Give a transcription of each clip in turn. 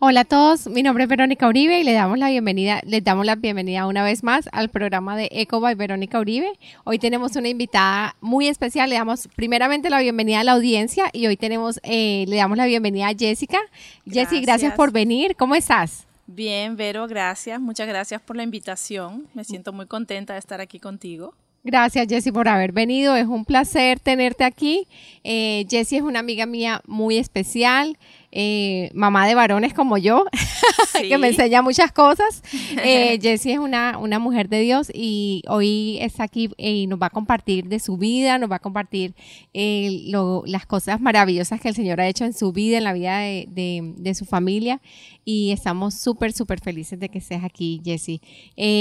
Hola a todos, mi nombre es Verónica Uribe y le damos la bienvenida, les damos la bienvenida una vez más al programa de Eco by Verónica Uribe. Hoy tenemos una invitada muy especial, le damos primeramente la bienvenida a la audiencia y hoy tenemos, eh, le damos la bienvenida a Jessica. Jessy, gracias por venir, ¿cómo estás? Bien, Vero, gracias, muchas gracias por la invitación, me siento muy contenta de estar aquí contigo. Gracias, Jessie, por haber venido. Es un placer tenerte aquí. Eh, Jessie es una amiga mía muy especial. Eh, mamá de varones como yo, que me enseña muchas cosas. Eh, Jessie es una, una mujer de Dios y hoy está aquí y nos va a compartir de su vida, nos va a compartir eh, las cosas maravillosas que el Señor ha hecho en su vida, en la vida de, su familia. Y estamos súper, súper felices de que estés aquí, Jessie.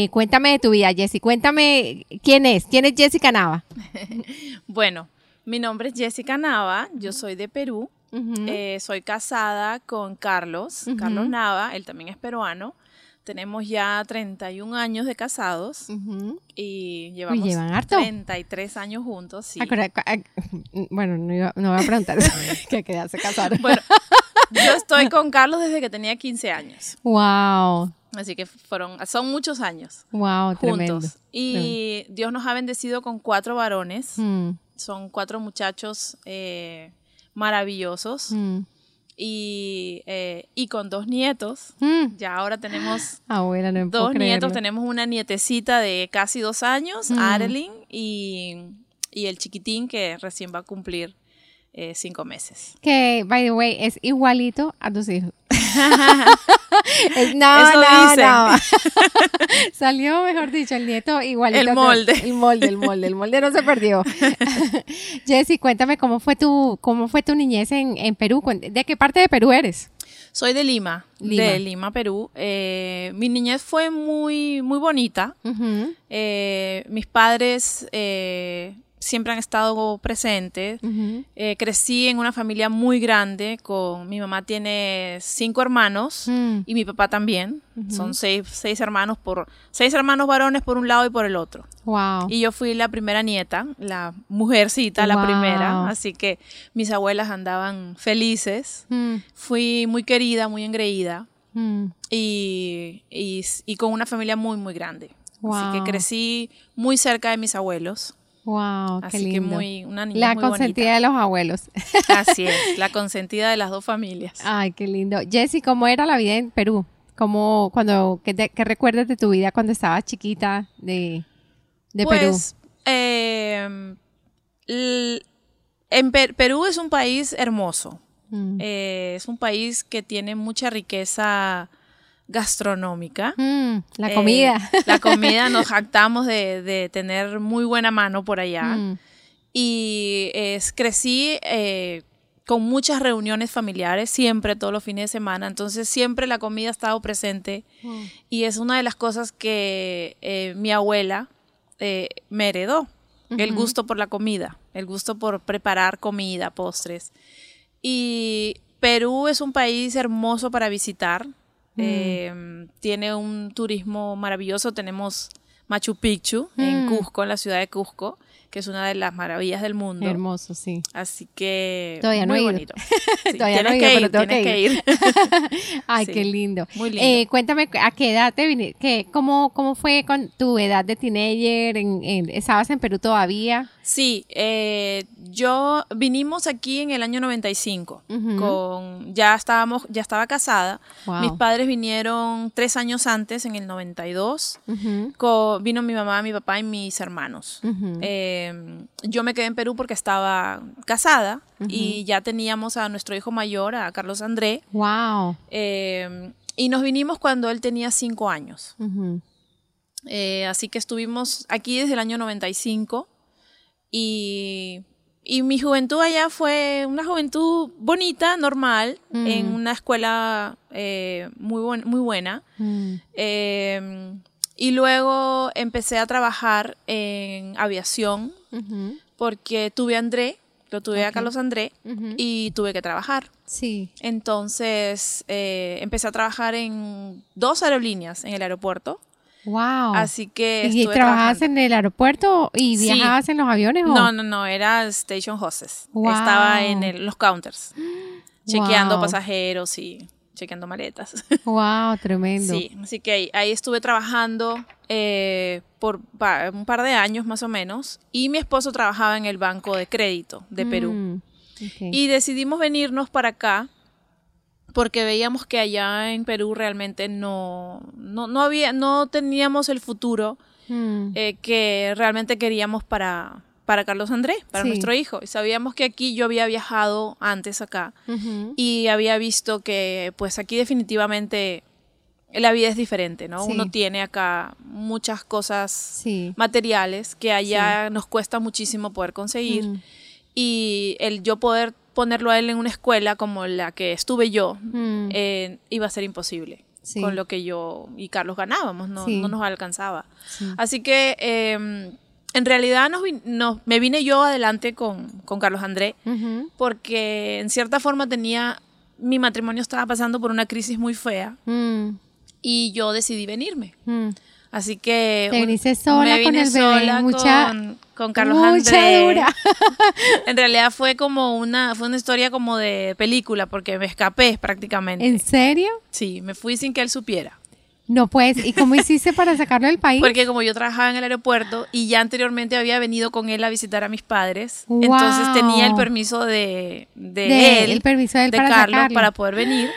cuéntame de tu vida, Jessie. Cuéntame quién es. ¿Quién es Jessica Nava? bueno, mi nombre es Jessica Nava, yo soy de Perú. Eh, soy casada con Carlos, Carlos Nava, él también es peruano. Tenemos ya 31 años de casados y llevamos 33 años juntos. Sí. bueno, no, voy a preguntar que quedarse casados. Bueno, yo estoy con Carlos desde que tenía 15 años. Wow. Así que fueron, son muchos años. Wow, juntos. Y Dios nos ha bendecido con cuatro varones. Mm. Son cuatro muchachos eh, maravillosos. Mm. Y, eh, y, con dos nietos. Mm. Ya ahora tenemos dos nietos. Tenemos una nietecita de casi dos años, mm. y, y, el chiquitín que recién va a cumplir eh, cinco meses. Que, by the way, es igualito a tus hijos. no, no, no. Salió, mejor dicho, el nieto igualito. El molde. el molde, el molde. El molde no se perdió. Jessy, cuéntame cómo fue tu, cómo fue tu niñez en, en, Perú. ¿De qué parte de Perú eres? Soy de Lima, de Lima, Perú. Eh, mi niñez fue muy, muy bonita. Eh, mis padres eh, siempre han estado presentes. Eh, crecí en una familia muy grande, con mi mamá tiene cinco hermanos mm. y mi papá también. Son seis, seis, hermanos por seis hermanos varones por un lado y por el otro. Wow. Y yo fui la primera nieta, la mujercita, la primera. Así que mis abuelas andaban felices. Mm. Fui muy querida, muy engreída. Mm. Y, y, con una familia muy, muy grande. Así que crecí muy cerca de mis abuelos. Wow, Así qué lindo. que muy, una niña La consentida de los abuelos. Así es, la consentida de las dos familias. Ay, qué lindo. Jessy, ¿cómo era la vida en Perú? ¿Cómo, cuando, qué, recuerdas de tu vida cuando estabas chiquita de, de pues, Perú? Eh, en Perú es un país hermoso. Mm. Eh, es un país que tiene mucha riqueza gastronómica. Mm, la eh, comida. la comida, nos jactamos de, tener muy buena mano por allá. Mm. Y es, crecí eh, con muchas reuniones familiares, siempre, todos los fines de semana. Entonces, siempre la comida ha estado presente. Mm. Y es una de las cosas que eh, mi abuela me heredó. El gusto por la comida, el gusto por preparar comida, postres. Y Perú es un país hermoso para visitar. Mm. Em, tiene un turismo maravilloso. Tenemos Machu Picchu en mm. Cusco, en la ciudad de Cusco, que es una de las maravillas del mundo. Hermoso, sí. Así que todavía muy no bonito. todavía no he ido, pero tienes que ir. Ay, qué lindo. Muy lindo. Eh, cuéntame a qué edad te viniste, cómo, cómo fue con tu edad de teenager, ¿estabas en Perú todavía? Sí, eh, yo vinimos aquí en el año 95, con, ya estábamos, ya estaba casada. Mis padres vinieron tres años antes, en el 92. vino mi mamá, mi papá y mis hermanos. Em, yo me quedé en Perú porque estaba casada y ya teníamos a nuestro hijo mayor, a Carlos André. Wow. Em, y nos vinimos cuando él tenía cinco años. Eh, así que estuvimos aquí desde el año 95. Y, mi juventud allá fue una juventud bonita, normal, mm. en una escuela eh, muy, muy buena. Mm. Em, y luego empecé a trabajar en aviación porque tuve a André, lo tuve a Carlos André y tuve que trabajar. Sí. Entonces empecé a trabajar en dos aerolíneas en el aeropuerto. Wow. Así que. ¿Y trabajabas en el aeropuerto y viajabas en los aviones? No, no, no, era station hostess. Estaba en los counters, chequeando pasajeros y. chequeando maletas. Wow, tremendo. Sí, así que ahí, ahí estuve trabajando eh, por pa- un par de años más o menos y mi esposo trabajaba en el Banco de Crédito de Perú. Mm. Y decidimos venirnos para acá porque veíamos que allá en Perú realmente no, no, no había, no teníamos el futuro Mm, eh, que realmente queríamos para, para Carlos Andrés, para Sí. nuestro hijo. Y sabíamos que aquí yo había viajado antes acá ujú. y había visto que pues aquí definitivamente la vida es diferente, ¿no? Sí. Uno tiene acá muchas cosas Sí. materiales que allá nos cuesta muchísimo poder conseguir Mm, y el yo poder ponerlo a él en una escuela como la que estuve yo mm, eh, iba a ser imposible Sí. con lo que yo y Carlos ganábamos, no, Sí. no nos alcanzaba. sí. Así que eh, en realidad nos nos- me vine yo adelante con, con Carlos André Ujú, porque en cierta forma tenía, mi matrimonio estaba pasando por una crisis muy fea mm, y yo decidí venirme. mm. Así que Te viniste sola me con el bebé, sola mucha- con, con Carlos Mucha André. dura. En realidad fue como una, fue una historia como de película porque me escapé prácticamente. ¿En serio? Sí, me fui sin que él supiera. No puedes. ¿Y cómo hiciste para sacarlo del país? Porque como yo trabajaba en el aeropuerto y ya anteriormente había venido con él a visitar a mis padres, Wow. entonces tenía el permiso de, de, De- él, el permiso de él para Carlos, sacarlo. para poder venir.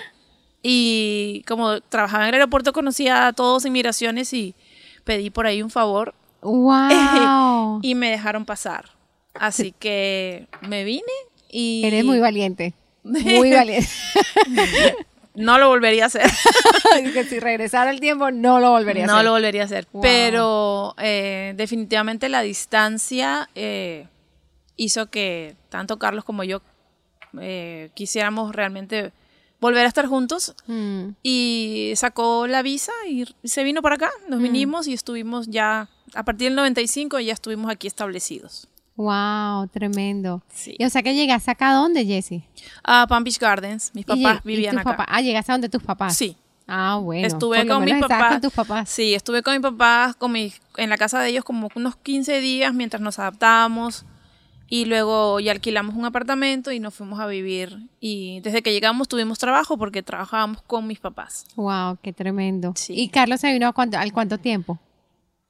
Y como trabajaba en el aeropuerto, conocía a todos en migraciones y pedí por ahí un favor ¡Wow! y me dejaron pasar. Así que me vine y Eres muy valiente. Muy valiente. no lo volvería a hacer. que si regresara el tiempo, no lo volvería a no hacer. lo volvería a hacer. Wow. Pero eh, definitivamente la distancia eh, hizo que tanto Carlos como yo eh, quisiéramos realmente volver a estar juntos. Mm, Y sacó la visa y se vino para acá. Mm. Nos vinimos y estuvimos ya, a partir del 95 ya estuvimos aquí establecidos. Wow, tremendo. Sí. Y o sea que llegaste acá dónde, Jessie? A Palm Beach Gardens, mis papás y vivían acá. Ah, llegaste a donde tus papás. Sí. Ah, bueno. Estuve por con mis papás. con tus papás. Sí, estuve con mis papás con mis, en la casa de ellos como unos 15 días mientras nos adaptábamos y luego ya alquilamos un apartamento y nos fuimos a vivir. Y desde que llegamos tuvimos trabajo porque trabajábamos con mis papás. Wow, qué tremendo. Sí. ¿Y Carlos se vino a cuánto, al cuánto tiempo?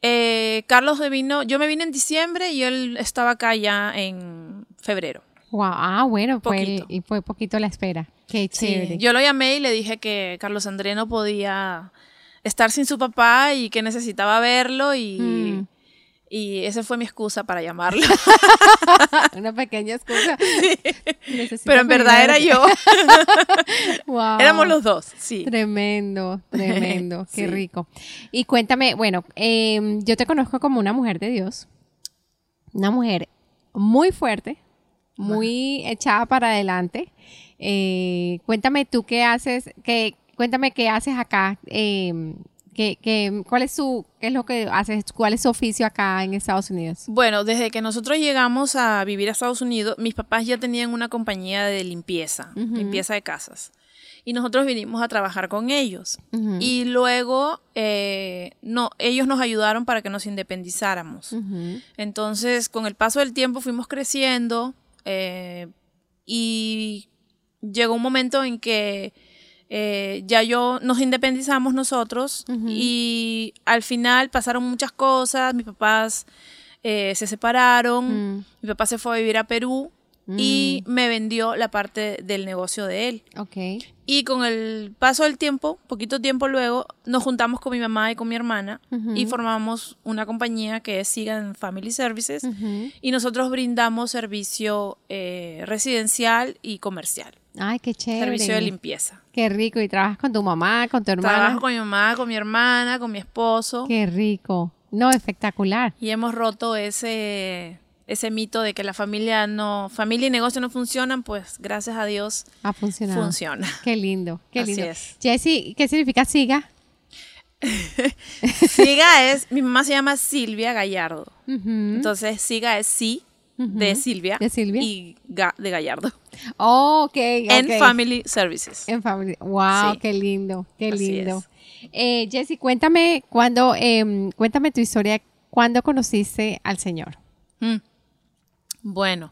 Eh, Carlos se vino, yo me vine en diciembre y él estaba acá ya en febrero. Wow, ah, bueno, fue Poquito. y fue poquito la espera. Qué Sí, chévere. yo lo llamé y le dije que Carlos André no podía estar sin su papá y que necesitaba verlo y, Mm. Y esa fue mi excusa para llamarlo. Una pequeña excusa. Pero en verdad era yo. Wow. Éramos los dos, sí. Tremendo, tremendo, qué Sí. rico. Y cuéntame, bueno, em, yo te conozco como una mujer de Dios, una mujer muy fuerte, muy echada para adelante. Eh, cuéntame tú qué haces, qué, cuéntame qué haces acá, em, qué, qué- cuál es su, qué es lo que haces, cuál es su oficio acá en Estados Unidos. Bueno, desde que nosotros llegamos a vivir a Estados Unidos, mis papás ya tenían una compañía de limpieza, Ujú. limpieza de casas. Y nosotros vinimos a trabajar con ellos. Ujú. Y luego, eh, no, ellos nos ayudaron para que nos independizáramos. Ujú. Entonces, con el paso del tiempo fuimos creciendo eh, y llegó un momento en que eh, ya yo nos independizamos nosotros Ujú. y al final pasaron muchas cosas, mis papás eh, se separaron, Mm. mi papá se fue a vivir a Perú y me vendió la parte del negocio de él. Ok. Y con el paso del tiempo, poquito tiempo luego, nos juntamos con mi mamá y con mi hermana Ujú. y formamos una compañía que es Sigan Family Services Ujú. y nosotros brindamos servicio eh, residencial y comercial, Ay, qué chévere. servicio de limpieza. Qué rico. Y trabajas con tu mamá, con tu hermana. Trabajo con mi mamá, con mi hermana, con mi esposo Qué rico. No, espectacular. y hemos roto ese ese mito de que la familia no familia y negocio no funcionan, pues gracias a Dios Ha funcionado. funciona. Qué lindo, qué Así lindo. es. Jessie, ¿qué significa siga? Siga es, mi mamá se llama Silvia Gallardo. Entonces, Siga es sí de. Silvia, De Silvia. y Ga- de Gallardo. Oh, ok, En. Family Services. En familia. Wow, Sí. qué lindo, qué Así lindo. Eh, Jessie, cuéntame cuándo, em, cuéntame tu historia, cuándo conociste al Señor. Mm. Bueno,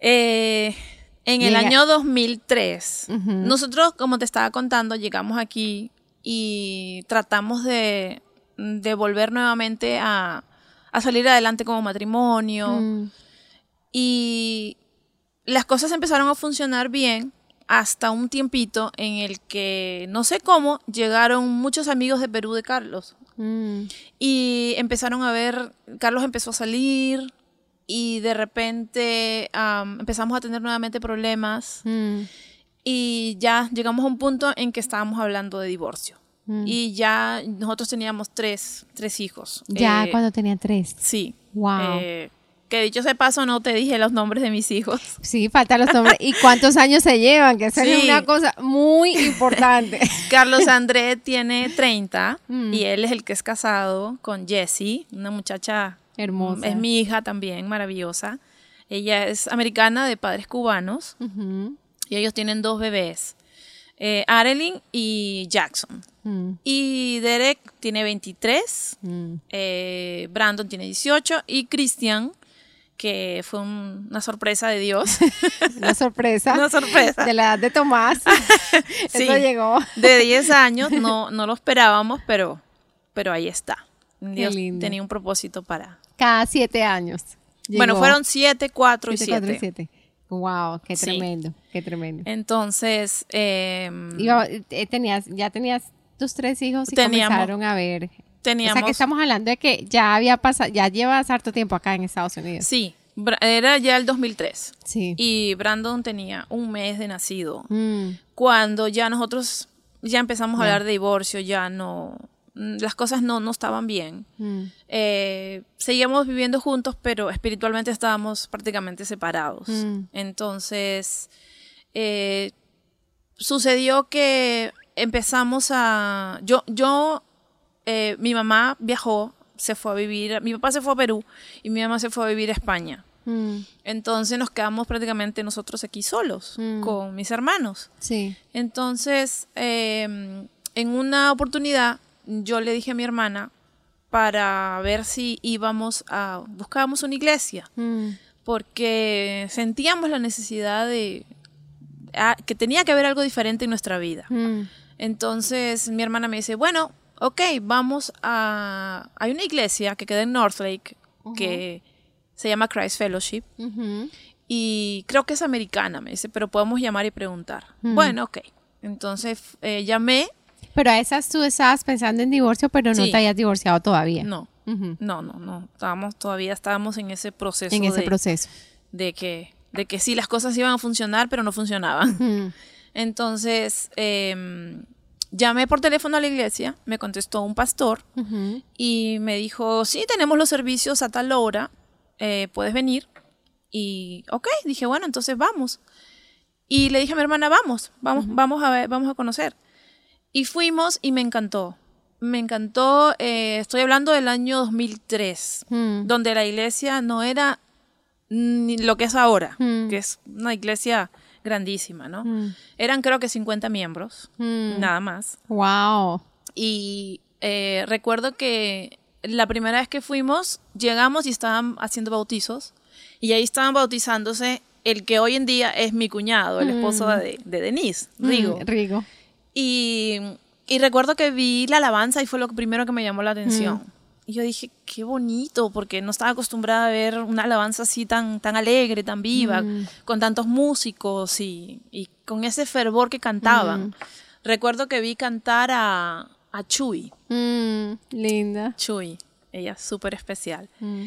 eh, En el año 2003, nosotros, como te estaba contando, llegamos aquí y tratamos de, volver nuevamente a, salir adelante como matrimonio. Mm. Y las cosas empezaron a funcionar bien hasta un tiempito en el que, no sé cómo, llegaron muchos amigos de Perú de Carlos. Mm. Y empezaron a ver, Carlos empezó a salir, y de repente empezamos a tener nuevamente problemas mm. y ya llegamos a un punto en que estábamos hablando de divorcio. Mm. Y ya nosotros teníamos tres, tres hijos. Ya eh, cuando tenía tres. Sí. Wow. Eh, que dicho ese paso, no te dije los nombres de mis hijos. Sí, faltan los nombres. ¿Y cuántos años se llevan? Que esa es una cosa muy importante. Carlos André tiene 30 mm. y él es el que es casado con Jessie, una muchacha Hermosa. Es mi hija también, maravillosa. Ella es americana de padres cubanos y ellos tienen dos bebés, eh, Arelyn y Jackson. Mm. Y Derek tiene 23, mm. eh, Brandon tiene 18 y Christian, que fue una sorpresa de Dios. una sorpresa. una sorpresa. De la edad de Tomás. sí, Eso llegó. de 10 años, no, no lo esperábamos, pero, pero ahí está. Dios tenía un propósito para, cada siete años. Bueno, fueron siete, cuatro y siete. siete. Wow, qué tremendo, qué tremendo. Entonces, em, eh, tenías, ya tenías tus tres hijos y comenzaron a ver. Teníamos. O sea que estamos hablando de que ya había pasado, ya llevas harto tiempo acá en Estados Unidos. Sí, era ya el 2003. Sí. Y Brandon tenía un mes de nacido. Mm. Cuando ya nosotros ya empezamos a hablar de divorcio, ya no, Mm, las cosas no, no estaban bien. Mm. Eh, seguíamos viviendo juntos, pero espiritualmente estábamos prácticamente separados. Mm. Entonces, eh, sucedió que empezamos a... Yo, yo eh, mi mamá viajó, se fue a vivir, mi papá se fue a Perú y mi mamá se fue a vivir a España. Entonces nos quedamos prácticamente nosotros aquí solos con mis hermanos. Sí. Entonces, em, en una oportunidad yo le dije a mi hermana para ver si íbamos a, buscábamos una iglesia, mm. porque sentíamos la necesidad de, que tenía que haber algo diferente en nuestra vida. Entonces mi hermana me dice, bueno, ok, vamos a, hay una iglesia que queda en Northlake, que se llama Christ Fellowship, y creo que es americana, me dice, pero podemos llamar y preguntar. Bueno, ok. Entonces eh, llamé pero a esas tú estabas pensando en divorcio, pero no te habías divorciado todavía. No, no, no, no. Estábamos, todavía estábamos en ese proceso. En ese proceso. De que, de que sí, las cosas iban a funcionar, pero no funcionaban. Entonces, em, llamé por teléfono a la iglesia, me contestó un pastor y me dijo, sí, tenemos los servicios a tal hora, eh, puedes venir. Y, ok, dije, bueno, entonces vamos. Y le dije a mi hermana, vamos, vamos, vamos a ver, vamos a conocer. Y fuimos y me encantó. Me encantó, eh, estoy hablando del año 2003, hmm. donde la iglesia no era ni lo que es ahora, que es una iglesia grandísima, ¿no? Hmm. Eran creo que 50 miembros, nada más. ¡Wow! Y eh, recuerdo que la primera vez que fuimos, llegamos y estaban haciendo bautizos, y ahí estaban bautizándose el que hoy en día es mi cuñado, el esposo de, de Denise, Rigo. Rigo. Y, recuerdo que vi la alabanza y fue lo primero que me llamó la atención. Y yo dije, qué bonito, porque no estaba acostumbrada a ver una alabanza así tan, tan alegre, tan viva, con tantos músicos y, con ese fervor que cantaban. Recuerdo que vi cantar a, a Chuy. Mm, linda. Chuy, ella súper especial. Mm.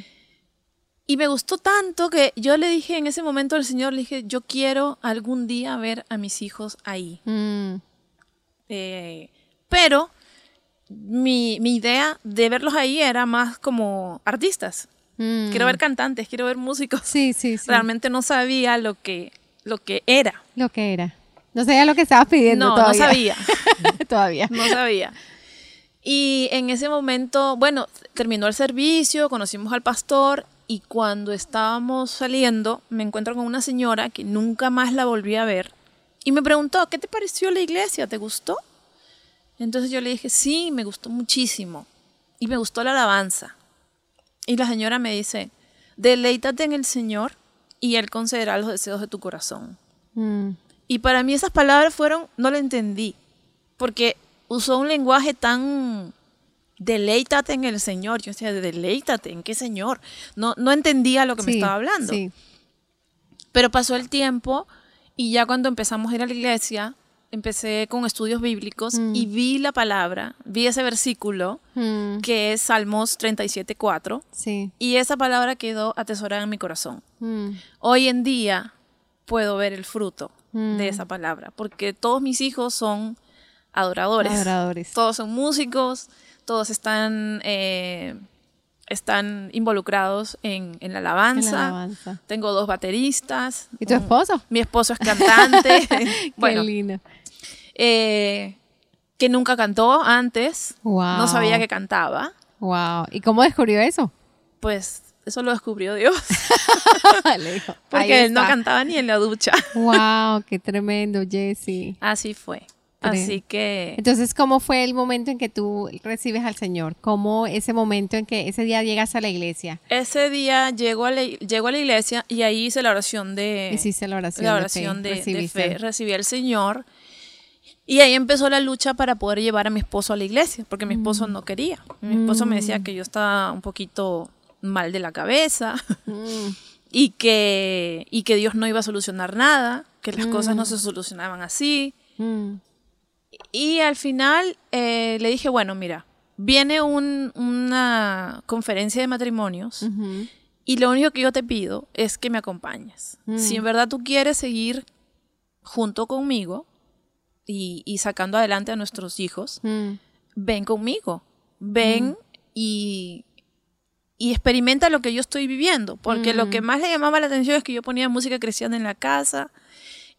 Y me gustó tanto que yo le dije en ese momento al Señor, le dije, yo quiero algún día ver a mis hijos ahí. Mm. Eh, pero mi, idea de verlos ahí era más como artistas. Mm. Quiero ver cantantes, quiero ver músicos. Sí, sí, sí. Realmente no sabía lo que, lo que era. Lo que era. No sabía lo que estabas pidiendo no, todavía. No, sabía. todavía. No sabía. Y en ese momento, bueno, terminó el servicio, conocimos al pastor y cuando estábamos saliendo me encuentro con una señora que nunca más la volví a ver y me preguntó, ¿qué te pareció la iglesia? ¿Te gustó? Entonces yo le dije, sí, me gustó muchísimo. Y me gustó la alabanza. Y la señora me dice, deleítate en el Señor y Él concederá los deseos de tu corazón. Mm. Y para mí esas palabras fueron, no lo entendí, porque usó un lenguaje tan deleítate en el Señor. Yo decía, deleítate, ¿en qué Señor? No, no entendía lo que me estaba hablando. Sí. Pero pasó el tiempo y ya cuando empezamos a ir a la iglesia, empecé con estudios bíblicos Mm. y vi la palabra, vi ese versículo Mm. que es Salmos 37.4 Sí. y esa palabra quedó atesorada en mi corazón. Mm. Hoy en día puedo ver el fruto Mm. de esa palabra porque todos mis hijos son adoradores. Adoradores. Todos son músicos, todos están, eh, están involucrados en, en la En la alabanza. alabanza. Tengo dos bateristas. ¿Y tu un- esposo? Mi esposo es cantante. bueno, Qué lindo. Eh, que nunca cantó antes. Wow. No sabía que cantaba. Wow. ¿Y cómo descubrió eso? Pues eso lo descubrió Dios. Le dijo, "Ahí Porque él no está". cantaba ni en la ducha. Wow, qué tremendo, Jesse. Así fue. Así que Entonces, ¿cómo fue el momento en que tú recibes al Señor? ¿Cómo ese momento en que ese día llegas a la iglesia? ese día llego a la, llego a la iglesia y ahí hice la oración de, Hiciste la oración. la de fe, de, fe. Recibí al Señor. Y ahí empezó la lucha para poder llevar a mi esposo a la iglesia, porque mi esposo Mm. no quería. Mi esposo me decía que yo estaba un poquito mal de la cabeza Mm, y que, y que Dios no iba a solucionar nada, que las cosas no Mm. se solucionaban así. mm, Y al final eh, le dije, bueno, mira, viene un- una conferencia de matrimonios y lo único que yo te pido es que me acompañes. Mm. Si en verdad tú quieres seguir junto conmigo y, y sacando adelante a nuestros hijos, mm, ven conmigo, ven y, y experimenta lo que yo estoy viviendo, porque lo que más le llamaba la atención es que yo ponía música cristiana en la casa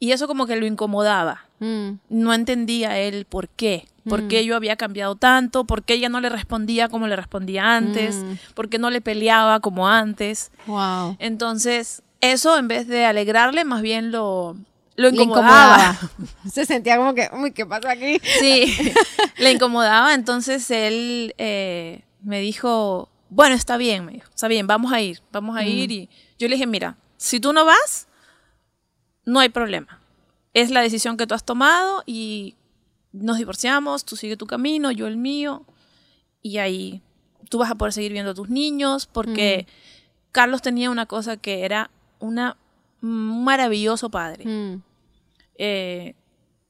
y eso como que lo incomodaba. mm, No entendía él por qué, por qué yo había cambiado tanto, por qué ella no le respondía como le respondía antes, Mm. por qué no le peleaba como antes. Wow. Entonces, eso en vez de alegrarle, más bien lo, lo incomodaba. Se sentía como que, uy, ¿qué pasa aquí? Sí, le incomodaba. Entonces él eh, me dijo, bueno, está bien, me dijo, está bien, vamos a ir, vamos a ir. Y yo le dije, mira, si tú no vas, no hay problema. Es la decisión que tú has tomado y nos divorciamos, tú sigue tu camino, yo el mío. Y ahí tú vas a poder seguir viendo a tus niños porque Carlos tenía una cosa que era una, un maravilloso padre. Mm, Eh,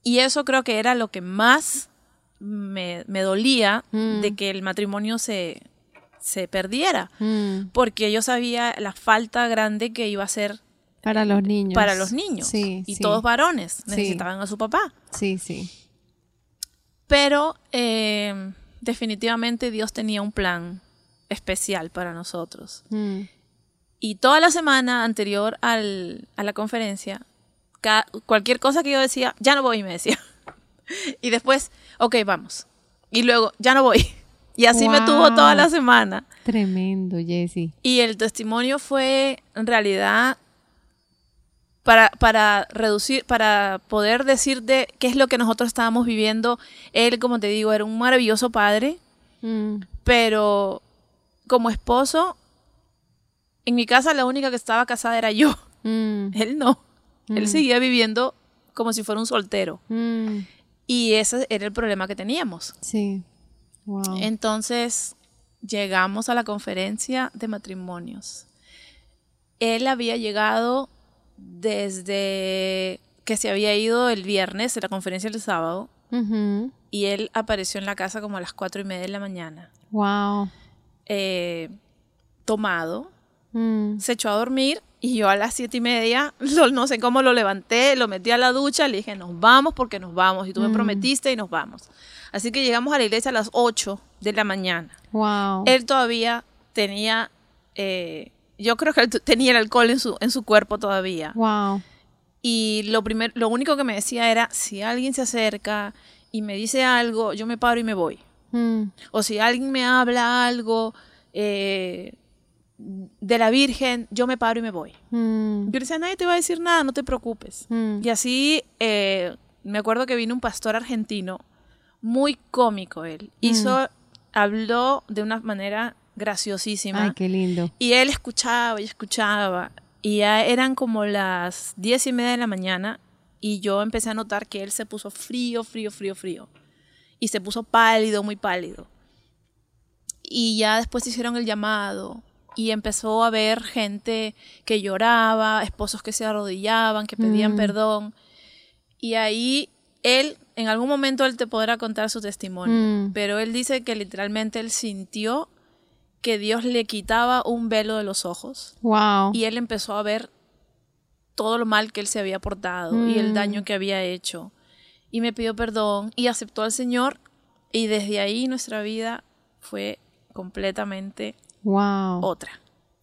y eso creo que era lo que más me, me dolía Mm. de que el matrimonio se, se perdiera. mm, Porque yo sabía la falta grande que iba a ser Para los niños. para los niños. Sí, y sí. todos varones Sí. necesitaban a su papá. Sí, sí. Pero eh, definitivamente Dios tenía un plan especial para nosotros. Mm, Y toda la semana anterior al- a la conferencia, cualquier cosa que yo decía, ya no voy, me decía. Y después, ok, vamos. Y luego, ya no voy. Y así me tuvo toda la semana. Tremendo, Jesse. Y el testimonio fue, en realidad, para, para reducir, para poder decir de qué es lo que nosotros estábamos viviendo. Él, como te digo, era un maravilloso padre, Mm, pero como esposo, en mi casa la única que estaba casada era yo. mm, Él no. Él Mm. seguía viviendo como si fuera un soltero. mm, Y ese era el problema que teníamos. sí. Wow. Entonces llegamos a la conferencia de matrimonios. Él había llegado desde que se había ido el viernes de la conferencia del sábado y él apareció en la casa como a las cuatro y media de la mañana, Wow. eh, tomado, Mm, se echó a dormir y yo a las siete y media, lo- no sé cómo lo levanté, lo metí a la ducha, le dije, nos vamos porque nos vamos y tú me Mm. prometiste y nos vamos. Así que llegamos a la iglesia a las 8 de la mañana. Wow. Él todavía tenía, eh, yo creo que él tenía el alcohol en su, en su cuerpo todavía. Wow. Y lo, primer, lo único que me decía era, si alguien se acerca y me dice algo, yo me paro y me voy. Mm, O si alguien me habla algo eh, de la Virgen, yo me paro y me voy. mm, Yo le decía, nadie te va a decir nada, no te preocupes. mm. Y así, eh, me acuerdo que vino un pastor argentino, muy cómico él. Hizo, habló de una manera graciosísima. Ay, qué lindo. Y él escuchaba y escuchaba. Y ya eran como las diez y media de la mañana y yo empecé a notar que él se puso frío, frío, frío, frío. Y se puso pálido, muy pálido. Y ya después hicieron el llamado y empezó a ver gente que lloraba, esposos que se arrodillaban, que pedían mm. perdón. Y ahí él, en algún momento él te podrá contar su testimonio, mm. pero él dice que literalmente él sintió que Dios le quitaba un velo de los ojos. Wow. Y él empezó a ver todo lo mal que él se había portado y el daño mm. que había hecho. Y me pidió perdón y aceptó al Señor. Y desde ahí nuestra vida fue completamente wow. otra.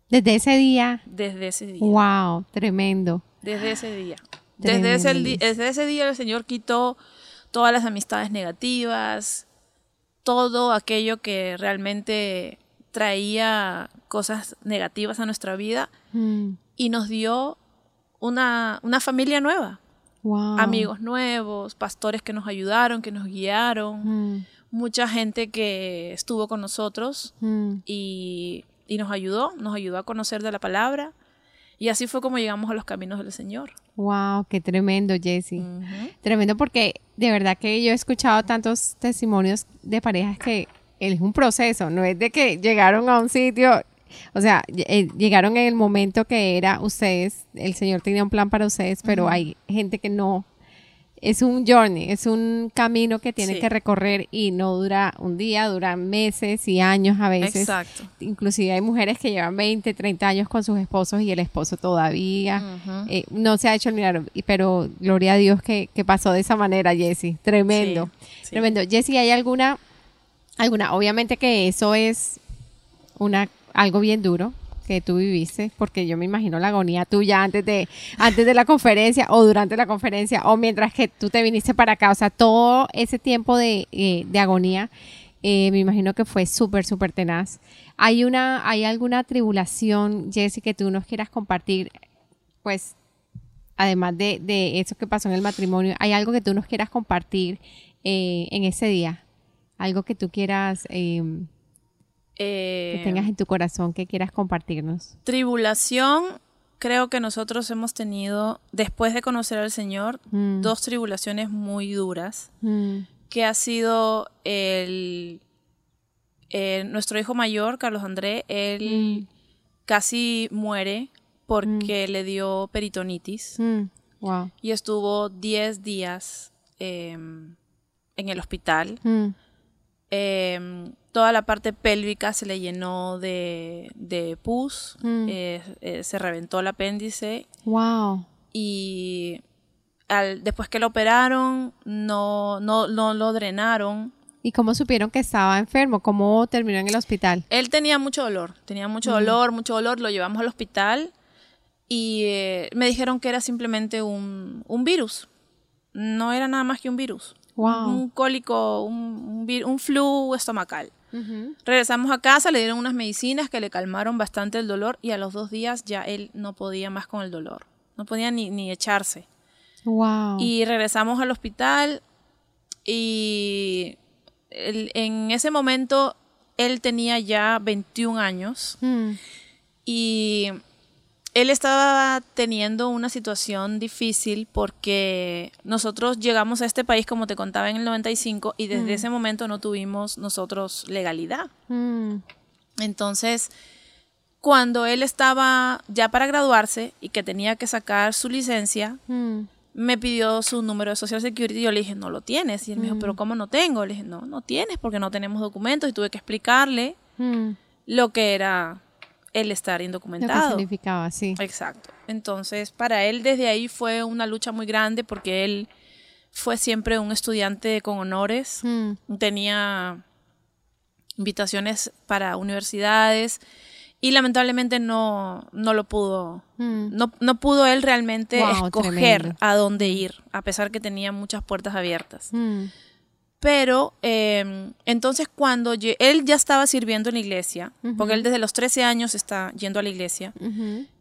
Desde ese día. Desde ese día. Wow, tremendo. Desde ese día. Desde ese, desde ese día el Señor quitó todas las amistades negativas, todo aquello que realmente traía cosas negativas a nuestra vida mm. y nos dio una, familia nueva. Amigos nuevos, pastores que nos ayudaron, que nos guiaron, mm. Mucha gente que estuvo con nosotros mm. y, nos ayudó, nos ayudó a conocer de la palabra. Y así fue como llegamos a los caminos del Señor. Wow, qué tremendo, Jesse. Tremendo porque de verdad que yo he escuchado tantos testimonios de parejas que es un proceso, no es de que llegaron a un sitio, o sea, eh, llegaron en el momento que era ustedes, el Señor tenía un plan para ustedes, pero hay gente que no. Es un journey, es un camino que tiene que recorrer y no dura un día, dura meses y años a veces. Exacto. Inclusive hay mujeres que llevan 20, 30 años con sus esposos y el esposo todavía eh, no se ha hecho el milagro. Pero gloria a Dios que, pasó de esa manera, Jessie. Tremendo. Tremendo. Jessie, ¿hay alguna, alguna? Obviamente que eso es una algo bien duro que tú viviste, porque yo me imagino la agonía tuya antes de, antes de la conferencia o durante la conferencia o mientras que tú te viniste para acá, o sea, todo ese tiempo de, eh, agonía, eh, me imagino que fue súper, súper tenaz. ¿Hay, una, ¿Hay alguna tribulación, Jessy, que tú nos quieras compartir? Pues, además de, de, eso que pasó en el matrimonio, ¿hay algo que tú nos quieras compartir eh, en ese día? Algo que tú quieras que tengas en tu corazón que quieras compartirnos. Tribulación, creo que nosotros hemos tenido, después de conocer al Señor, mm. dos tribulaciones muy duras, mm. que ha sido el, nuestro hijo mayor, Carlos André, él mm. casi muere porque le dio peritonitis y estuvo 10 días em, en el hospital. Em, toda la parte pélvica se le llenó de, de pus, mm. eh, eh, se reventó el apéndice. Wow. Y al, después que lo operaron, no, no, no lo drenaron. ¿Y cómo supieron que estaba enfermo? ¿Cómo terminó en el hospital? Él tenía mucho dolor, tenía mucho mm. dolor, mucho dolor, lo llevamos al hospital y eh, me dijeron que era simplemente un, un virus. No era nada más que un virus. Wow. Un, cólico, un, un, un, flu estomacal. Regresamos a casa, le dieron unas medicinas que le calmaron bastante el dolor y a los dos días ya él no podía más con el dolor. No podía ni, ni echarse. Wow. Y regresamos al hospital y en ese momento él tenía ya 21 años mm. y él estaba teniendo una situación difícil porque nosotros llegamos a este país, como te contaba, en el 95 y desde mm. ese momento no tuvimos nosotros legalidad. Mm. Entonces, cuando él estaba ya para graduarse y que tenía que sacar su licencia, mm. me pidió su número de Social Security y yo le dije, no lo tienes. Y él me dijo, pero ¿cómo no tengo? Le dije, no, no tienes porque no tenemos documentos y tuve que explicarle lo que era el estar indocumentado. Lo significaba, sí. Exacto. Entonces, para él desde ahí fue una lucha muy grande porque él fue siempre un estudiante con honores, mm. tenía invitaciones para universidades y lamentablemente no, no lo pudo, mm. no, no, pudo él realmente escoger a dónde ir, a pesar que tenía muchas puertas abiertas. Mm. Pero em, entonces cuando él ya estaba sirviendo en la iglesia, porque él desde los 13 años está yendo a la iglesia,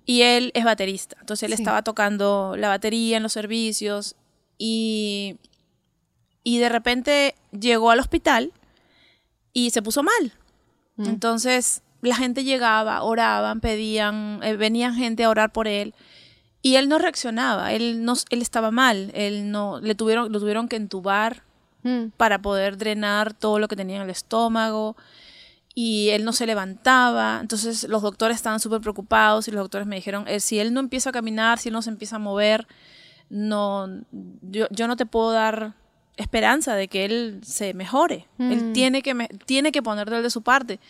y él es baterista, entonces él estaba tocando la batería en los servicios y, y de repente llegó al hospital y se puso mal. Mm. Entonces la gente llegaba, oraban, pedían, eh, venían gente a orar por él Y él no reaccionaba, él, no, él estaba mal, él no, le tuvieron, lo tuvieron que entubar Mm. para poder drenar todo lo que tenía en el estómago y él no se levantaba. Entonces los doctores estaban súper preocupados y los doctores me dijeron, eh, si él no empieza a caminar, si él no se empieza a mover, no, yo, yo no te puedo dar esperanza de que él se mejore. Él Mm. tiene que, me- tiene que poner de su parte.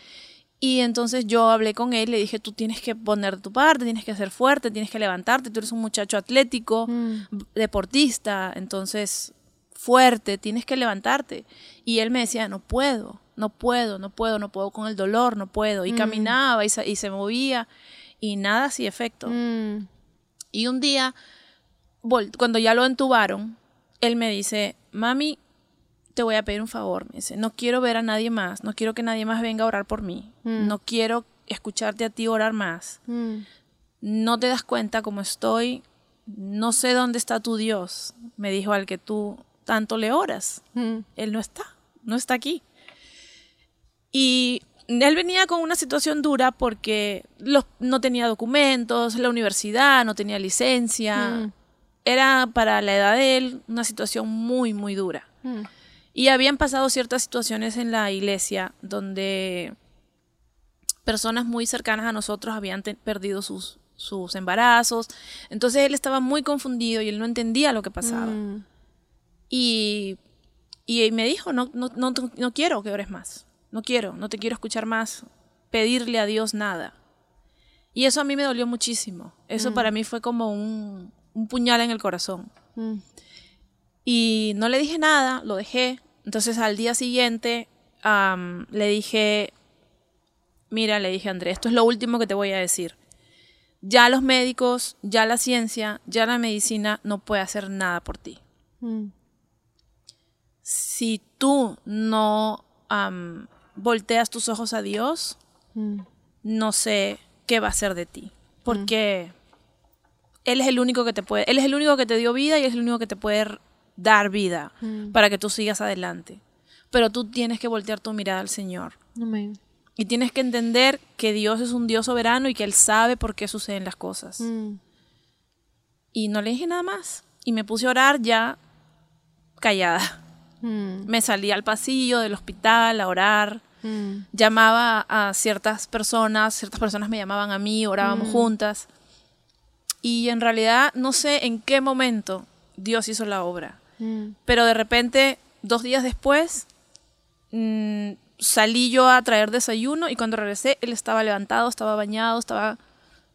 Y entonces yo hablé con él, le dije, tú tienes que poner de tu parte, tienes que ser fuerte, tienes que levantarte, tú eres un muchacho atlético, Mm. deportista, entonces fuerte, tienes que levantarte. Y él me decía, no puedo, no puedo, no puedo, no puedo con el dolor, no puedo. Y caminaba y se, y se movía y nada hacía efecto. Mm. Y un día, cuando ya lo entubaron, él me dice, mami, te voy a pedir un favor. Me dice, no quiero ver a nadie más, no quiero que nadie más venga a orar por mí, Mm. no quiero escucharte a ti orar más. Mm. No te das cuenta cómo estoy, no sé dónde está tu Dios, me dijo al que tú tanto le oras. Mm. Él no está, no está aquí. Y él venía con una situación dura porque los- no tenía documentos, la universidad no tenía licencia. Mm. Era para la edad de él una situación muy, muy dura. Mm. Y habían pasado ciertas situaciones en la iglesia donde personas muy cercanas a nosotros habían perdido sus, sus embarazos. Entonces él estaba muy confundido y él no entendía lo que pasaba. Mm. Y, y me dijo, no, no, no, no quiero que ores más. No quiero, no te quiero escuchar más pedirle a Dios nada. Y eso a mí me dolió muchísimo. Eso para mí fue como un, un puñal en el corazón. Mm. Y no le dije nada, lo dejé. Entonces al día siguiente le dije, mira, le dije Andrés, esto es lo último que te voy a decir. Ya los médicos, ya la ciencia, ya la medicina no puede hacer nada por ti. Mm. Si tú no volteas tus ojos a Dios, Mm. no sé qué va a ser de ti. Porque Él es el único que te puede, Él es el único que te dio vida y es el único que te puede dar vida Mm. para que tú sigas adelante. Pero tú tienes que voltear tu mirada al Señor. Amén. Y tienes que entender que Dios es un Dios soberano y que Él sabe por qué suceden las cosas. Mm. Y no le dije nada más. Y me puse a orar ya callada. Mm. Me salí al pasillo del hospital a orar. Mm. llamaba a ciertas personas, ciertas personas me llamaban a mí, orábamos juntas. Y en realidad no sé en qué momento Dios hizo la obra. Mm. Pero de repente, dos días después, mm, salí yo a traer desayuno y cuando regresé, él estaba levantado, estaba bañado, estaba...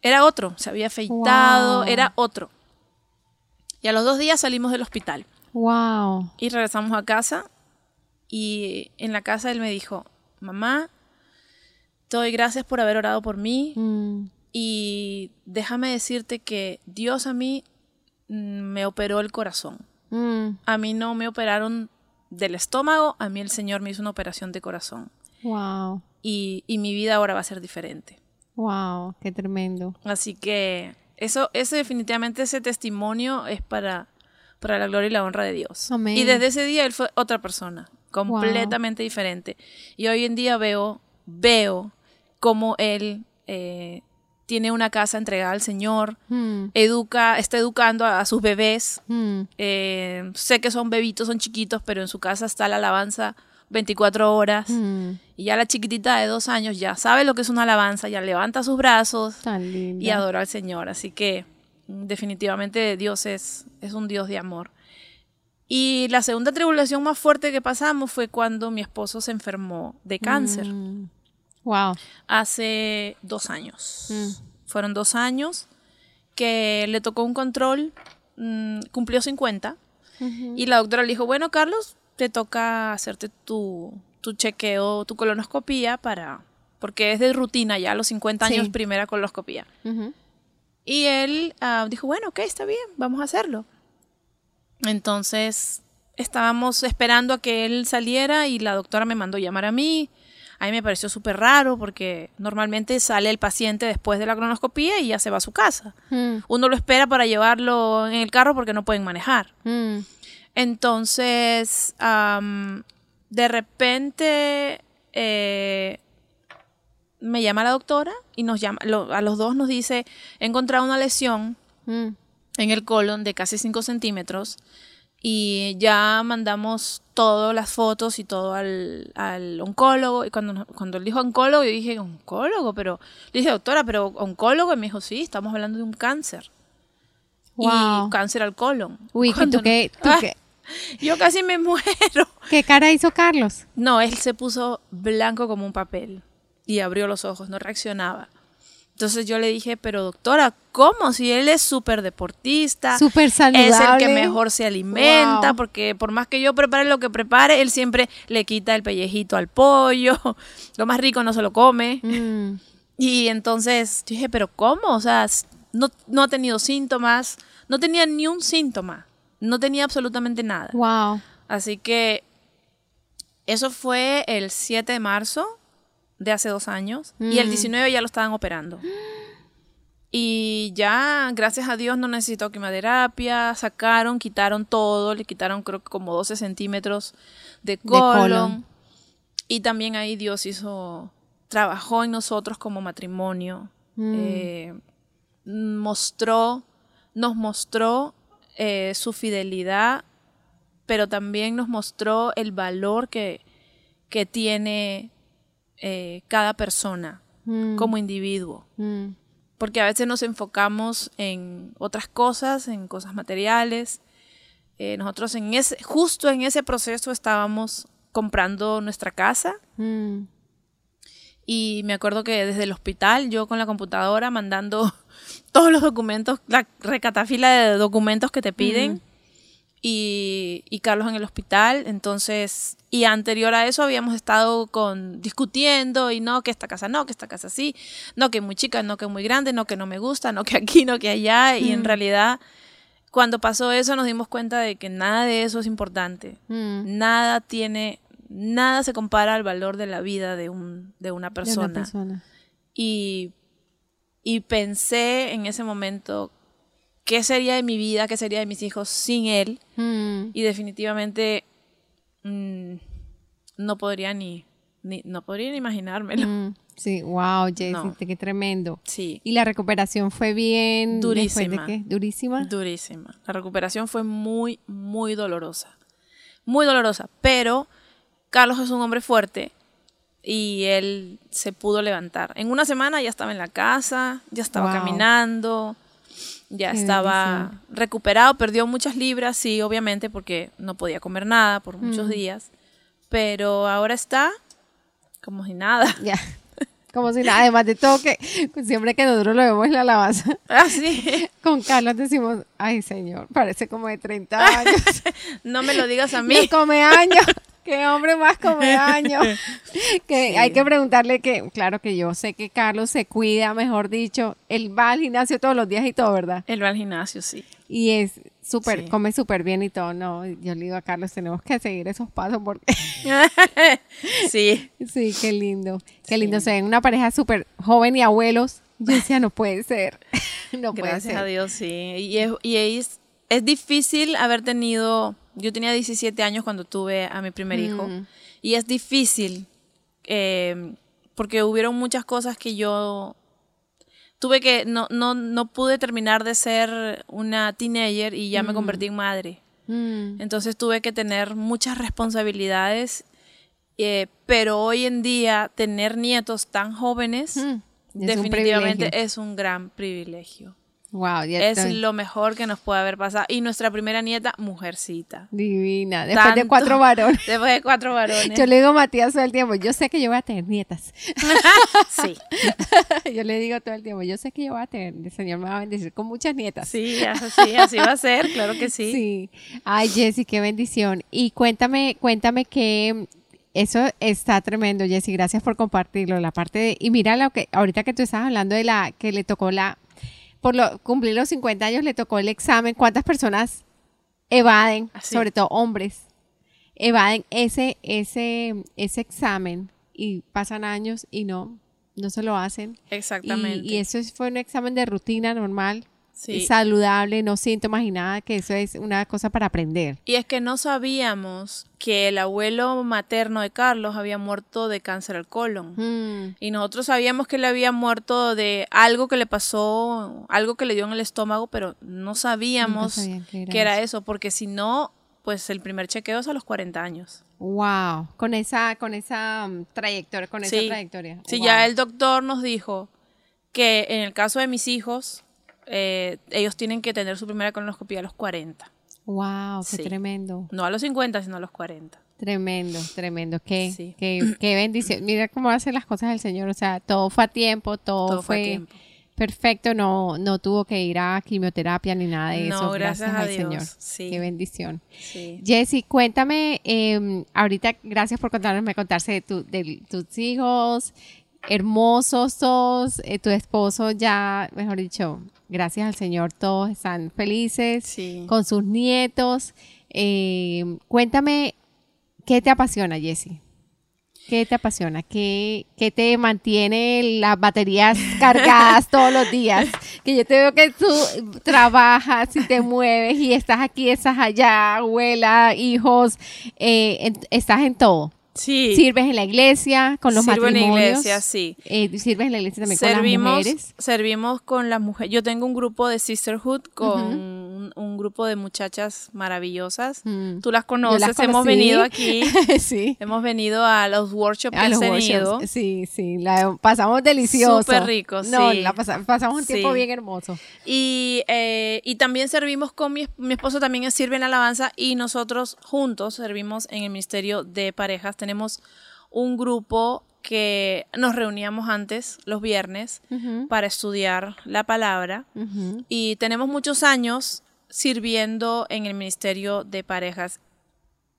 Era otro, se había afeitado, Wow. era otro. Y a los dos días salimos del hospital Wow. y regresamos a casa y en la casa él me dijo, mamá, te doy gracias por haber orado por mí Mm. y déjame decirte que Dios a mí mm, me operó el corazón. Mm. A mí no me operaron del estómago, a mí el Señor me hizo una operación de corazón Wow. y, y mi vida ahora va a ser diferente. Wow. Qué tremendo. Así que eso, ese definitivamente ese testimonio es para, para la gloria y la honra de Dios. Amén. Y desde ese día él fue otra persona, completamente diferente. Y hoy en día veo, veo cómo él eh, tiene una casa entregada al Señor, Mm. educa, está educando a, a sus bebés. Mm. Eh, sé que son bebitos, son chiquitos, pero en su casa está la alabanza 24 horas. Mm. Y ya la chiquitita de dos años ya sabe lo que es una alabanza, ya levanta sus brazos, y adora al Señor. Así que definitivamente Dios es, es un Dios de amor. Y la segunda tribulación más fuerte que pasamos fue cuando mi esposo se enfermó de cáncer Mm. Wow. hace dos años. Mm. Fueron dos años que le tocó un control, mm, cumplió 50 Ujú. y la doctora le dijo, bueno Carlos, te toca hacerte tu, tu chequeo, tu colonoscopía para... Porque es de rutina ya, a los 50 años Sí. primera colonoscopía. Ujú. Y él ah, dijo, bueno, ok, está bien, vamos a hacerlo. Entonces estábamos esperando a que él saliera y la doctora me mandó llamar a mí. A mí me pareció súper raro porque normalmente sale el paciente después de la cronoscopía y ya se va a su casa. Mm. Uno lo espera para llevarlo en el carro porque no pueden manejar. Mm. Entonces, de repente eh, me llama la doctora y nos llama, lo- a los dos nos dice, he encontrado una lesión Mm. en el colon de casi 5 centímetros y ya mandamos todas las fotos y todo al, al oncólogo. Y cuando, cuando él dijo oncólogo, yo dije, oncólogo, pero le dije, doctora, pero oncólogo, y me dijo, sí, estamos hablando de un cáncer. Y cáncer al colon. Uy, ¿tú, qué, ¿tú qué? Yo casi me muero. ¿Qué cara hizo Carlos? No, él se puso blanco como un papel y abrió los ojos, no reaccionaba. Entonces yo le dije, pero doctora, ¿cómo? Si él es súper deportista, súper saludable. es el que mejor se alimenta, porque por más que yo prepare lo que prepare, él siempre le quita el pellejito al pollo, lo más rico no se lo come. Mm. Y entonces dije, pero ¿cómo? O sea, no, no ha tenido síntomas, no tenía ni un síntoma, no tenía absolutamente nada. Wow. Así que eso fue el 7 de marzo de hace dos años y el 19 mm. ya lo estaban operando. Y ya, gracias a Dios, no necesitó quimioterapia, sacaron, quitaron todo, le quitaron creo que como 12 centímetros de colon. Y también ahí Dios hizo, trabajó en nosotros como matrimonio, mm. eh, mostró, nos mostró eh, su fidelidad, pero también nos mostró el valor que, que tiene eh, cada persona mm. como individuo. Mm. Porque a veces nos enfocamos en otras cosas, en cosas materiales. Eh, nosotros en ese, justo en ese proceso estábamos comprando nuestra casa. Mm. Y me acuerdo que desde el hospital, yo con la computadora mandando todos los documentos, la recatafila de documentos que te piden y, Carlos en el hospital. Entonces, y anterior a eso habíamos estado con discutiendo y no, que esta casa no, que esta casa sí, no, que muy chica, no, que muy grande, no, que no me gusta, no, que aquí, no, que allá. Y en mm. realidad, cuando pasó eso, nos dimos cuenta de que nada de eso es importante. Mm. Nada tiene, nada se compara al valor de la vida de, un, de una persona. De una persona. Y, y pensé en ese momento qué sería de mi vida, qué sería de mis hijos sin él. Mm. Y definitivamente mm, no podría ni, no podría ni imaginármelo. Mm. Sí, wow, Jessie, qué tremendo. Sí. ¿Y la recuperación fue bien? Durísima. De qué? ¿Durísima? Durísima. La recuperación fue muy, muy dolorosa. Muy dolorosa. Pero Carlos es un hombre fuerte y él se pudo levantar. En una semana ya estaba en la casa, ya estaba caminando, ya estaba recuperado, perdió muchas libras, sí, obviamente, porque no podía comer nada por muchos mm. días, pero ahora está como si nada. Ya. Como si nada, además de todo que siempre que nosotros lo vemos en la alabanza, ah, sí. con Carlos decimos, ay señor, parece como de 30 años. no me lo digas a mí. No come años. Qué hombre más come años. que hay que preguntarle que, claro que yo sé que Carlos se cuida, mejor dicho, él va al gimnasio todos los días y todo, ¿verdad? Él va al gimnasio, sí. Y es súper, come súper bien y todo, no, yo le digo a Carlos, tenemos que seguir esos pasos porque... sí. Sí, qué lindo, qué lindo, se ven una pareja súper joven y abuelos, yo decía, no puede ser, no puede Gracias a Dios, sí, y es, y es, es difícil haber tenido yo tenía 17 años cuando tuve a mi primer hijo mm. y es difícil eh, porque hubieron muchas cosas que yo tuve que, no, no, no pude terminar de ser una teenager y ya me mm. convertí en madre. Mm. Entonces tuve que tener muchas responsabilidades, eh, pero hoy en día tener nietos tan jóvenes definitivamente es un gran privilegio. Wow, es lo mejor que nos puede haber pasado. Y nuestra primera nieta, mujercita. Divina. Después de cuatro varones. Después de cuatro varones. Yo le digo a Matías todo el tiempo, yo sé que yo voy a tener nietas. sí. yo le digo todo el tiempo, yo sé que yo voy a tener, el Señor me va a bendecir con muchas nietas. Sí, así, así va a ser, claro que sí. Sí. Ay, Jessy, qué bendición. Y cuéntame, cuéntame que eso está tremendo, Jessy. Gracias por compartirlo. La parte de, y mira lo que, ahorita que tú estás hablando de la, que le tocó la por lo, cumplir los 50 años le tocó el examen. ¿Cuántas personas evaden, ah, sobre todo hombres, evaden ese, ese, ese examen y pasan años y no, no se lo hacen? Exactamente. Y, eso fue un examen de rutina normal. Saludable, no síntomas y nada, que eso es una cosa para aprender. Y es que no sabíamos que el abuelo materno de Carlos había muerto de cáncer al colon. Mm. Y nosotros sabíamos que él había muerto de algo que le pasó, algo que le dio en el estómago, pero no sabíamos que era, eso. porque si no, pues el primer chequeo es a los 40 años. Wow, con esa, con esa um, trayectoria, con esa trayectoria. Sí, ya el doctor nos dijo que en el caso de mis hijos, eh, ellos tienen que tener su primera colonoscopia a los 40. Wow, qué tremendo. No a los 50, sino a los 40. Tremendo, tremendo. Qué, qué, qué, bendición. Mira cómo hacen las cosas el Señor. O sea, todo fue a tiempo, todo, fue, perfecto. No, no tuvo que ir a quimioterapia ni nada de eso. Gracias, al Señor. Qué bendición. Sí. Jessy, cuéntame, eh, ahorita, gracias por contarme, contarse de, tu, de tus hijos, hermosos todos, eh, tu esposo ya, mejor dicho, gracias al Señor, todos están felices con sus nietos. Eh, cuéntame, ¿qué te apasiona, Jessie? ¿Qué te apasiona? ¿Qué, ¿Qué, te mantiene las baterías cargadas todos los días? Que yo te veo que tú trabajas y te mueves y estás aquí, estás allá, abuela, hijos, eh, estás en todo. Sí. Sirves en la iglesia, con los Sirvo matrimonios. en la iglesia, sí. Eh, sirves en la iglesia también con las mujeres. Servimos con las mujeres. Yo tengo un grupo de Sisterhood con un, grupo de muchachas maravillosas. Mm. Tú las conoces, hemos venido aquí. sí. Hemos venido a los workshops que has tenido. Sí, sí, la pasamos delicioso. Súper rico, no, La pasamos un tiempo bien hermoso. Y, eh, y también servimos con mi, mi esposo, también sirve en alabanza y nosotros juntos servimos en el Ministerio de Parejas tenemos un grupo que nos reuníamos antes los viernes para estudiar la palabra y tenemos muchos años sirviendo en el ministerio de parejas.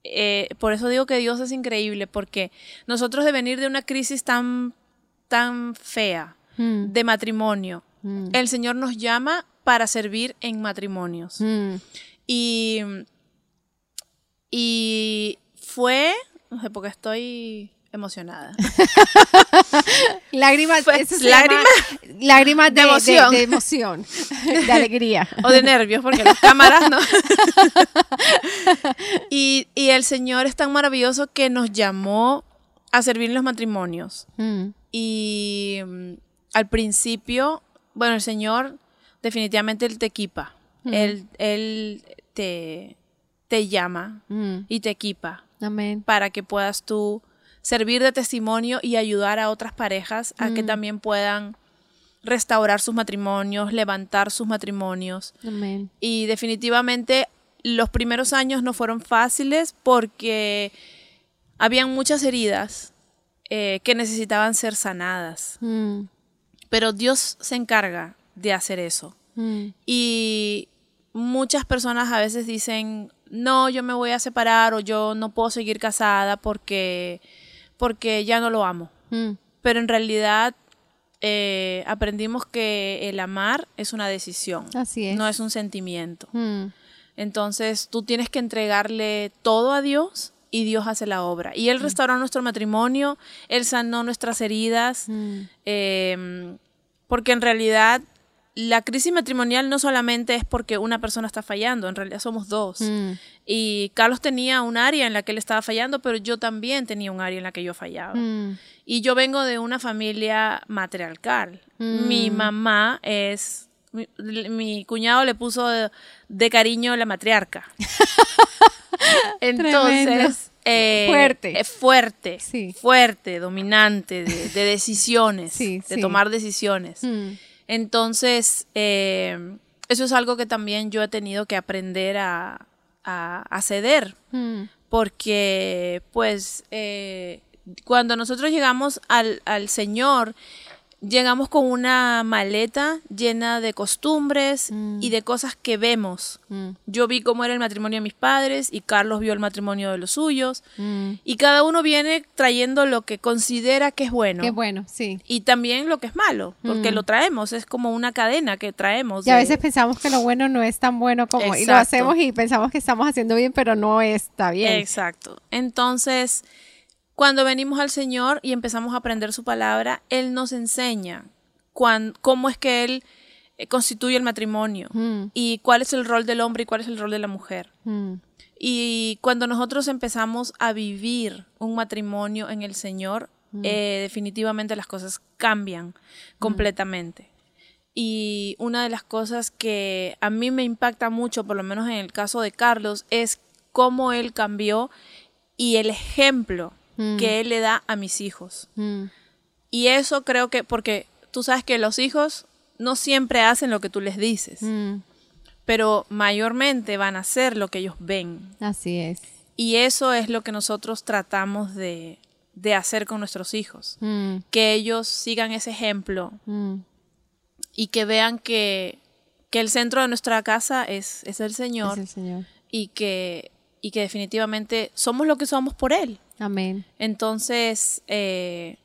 Eh, por eso digo que Dios es increíble, porque nosotros de venir de una crisis tan, tan fea mm. de matrimonio, mm. el Señor nos llama para servir en matrimonios. Mm. Y, y fue no sé, porque estoy emocionada. lágrimas, lágrimas, lágrimas de, emoción. De, emoción, de alegría. O de nervios, porque las cámaras no. y, el Señor es tan maravilloso que nos llamó a servir en los matrimonios. Mm. Y mm, al principio, bueno, el Señor definitivamente Él te equipa. Mm. Él, te, te llama y te equipa para que puedas tú servir de testimonio y ayudar a otras parejas a que mm. también puedan restaurar sus matrimonios, levantar sus matrimonios. Y definitivamente los primeros años no fueron fáciles porque habían muchas heridas eh, que necesitaban ser sanadas. Mm. Pero Dios se encarga de hacer eso. Mm. Y muchas personas a veces dicen, no, yo me voy a separar o yo no puedo seguir casada porque, porque ya no lo amo. Mm. Pero en realidad eh, aprendimos que el amar es una decisión. Así es. No es un sentimiento. Mm. Entonces tú tienes que entregarle todo a Dios y Dios hace la obra. Y Él mm. restauró nuestro matrimonio, Él sanó nuestras heridas, em, porque en realidad la crisis matrimonial no solamente es porque una persona está fallando, en realidad somos dos. Mm. Y Carlos tenía un área en la que él estaba fallando, pero yo también tenía un área en la que yo fallaba. Mm. Y yo vengo de una familia matriarcal. Mi mm. mamá es... Mi, cuñado le puso de, cariño la matriarca. Entonces... Eh, fuerte. Es fuerte, fuerte, dominante, de, decisiones, de tomar decisiones. Entonces, eh, eso es algo que también yo he tenido que aprender a, ceder, mm. porque pues eh, cuando nosotros llegamos al, al Señor, llegamos con una maleta llena de costumbres mm. y de cosas que vemos. Mm. Yo vi cómo era el matrimonio de mis padres y Carlos vio el matrimonio de los suyos. Mm. Y cada uno viene trayendo lo que considera que es bueno. Qué bueno, sí. Y también lo que es malo, porque lo traemos, es como una cadena que traemos. Y a veces pensamos que lo bueno no es tan bueno como... Y lo hacemos y pensamos que estamos haciendo bien, pero no está bien. Exacto. Entonces... Cuando venimos al Señor y empezamos a aprender su palabra, Él nos enseña cómo es que Él eh, constituye el matrimonio Mm, y cuál es el rol del hombre y cuál es el rol de la mujer. mm, Y cuando nosotros empezamos a vivir un matrimonio en el Señor, eh, definitivamente las cosas cambian completamente. Y una de las cosas que a mí me impacta mucho, por lo menos en el caso de Carlos, es cómo él cambió y el ejemplo Mm. que él le da a mis hijos. mm. Y eso creo que, porque tú sabes que los hijos no siempre hacen lo que tú les dices, Mm, pero mayormente van a hacer lo que ellos ven. Así es. Y eso es lo que nosotros tratamos de, de hacer con nuestros hijos. Mm, Que ellos sigan ese ejemplo mm, y que vean que, que el centro de nuestra casa es, es el Señor Es el Señor. y, que, y que definitivamente somos lo que somos por Él. Amén. Entonces, eh,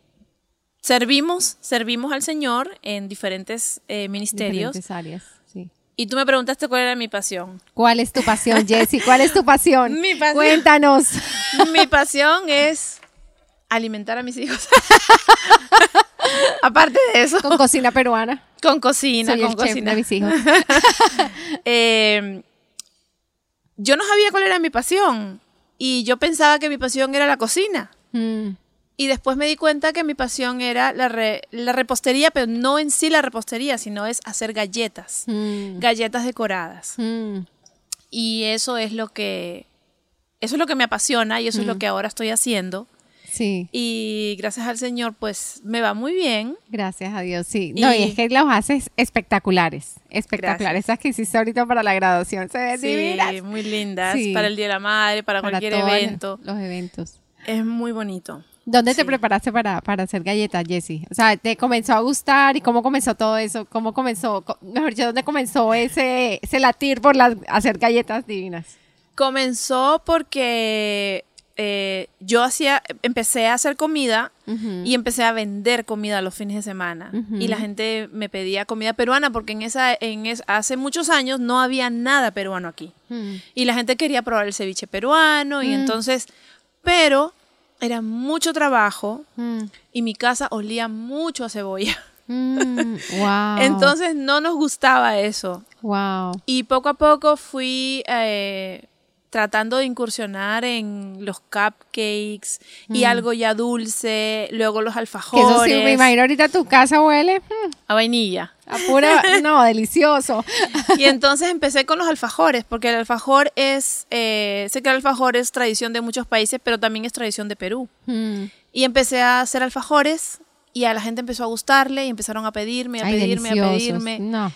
servimos, servimos al Señor en diferentes eh, ministerios. Diferentes áreas. Sí. Y tú me preguntaste cuál era mi pasión. ¿Cuál es tu pasión, Jessie? ¿Cuál es tu pasión? Mi pasión. Cuéntanos. Mi pasión es alimentar a mis hijos. Aparte de eso, Con cocina peruana. con cocina, Soy con el chef cocina. de mis hijos. Eh, yo no sabía cuál era mi pasión y yo pensaba que mi pasión era la cocina. Mm, Y después me di cuenta que mi pasión era la, re- la repostería, pero no en sí la repostería, sino es hacer galletas, mm, galletas decoradas. mm. Y eso es lo que eso es lo que me apasiona y eso es lo que ahora estoy haciendo. Sí. Y gracias al Señor, pues me va muy bien. Gracias a Dios, sí. No, y Y- es que los haces espectaculares, espectaculares. Esas que hiciste ahorita para la graduación, se ven Sí, divinas. muy lindas. Sí. Para el Día de la Madre, para, cualquier evento. Los eventos. Es muy bonito. ¿Dónde te preparaste para, para hacer galletas, Jessie? O sea, ¿te comenzó a gustar y cómo comenzó todo eso? ¿Cómo comenzó, co- mejor dicho, dónde comenzó ese, ese latir por las, hacer galletas divinas? Comenzó porque eh, yo hacía, empecé a hacer comida y empecé a vender comida los fines de semana. Ujú. Y la gente me pedía comida peruana porque en esa, en es- hace muchos años no había nada peruano aquí. Mm. Y la gente quería probar el ceviche peruano y Mm. entonces, pero era mucho trabajo Mm. y mi casa olía mucho a cebolla. Wow. Entonces no nos gustaba eso. wow. Y poco a poco fui eh, tratando de incursionar en los cupcakes y algo ya dulce, luego los Mm. Que alfajores. eso sí, me imagino ahorita tu casa huele mm, A vainilla. a pura, no, delicioso. Y entonces empecé con los alfajores, porque el alfajor es, eh, sé que el alfajor es tradición de muchos países, pero también es tradición de Perú. Mm. Y empecé a hacer alfajores y a la gente empezó a gustarle y empezaron a pedirme, a Ay, pedirme, a pedirme. No.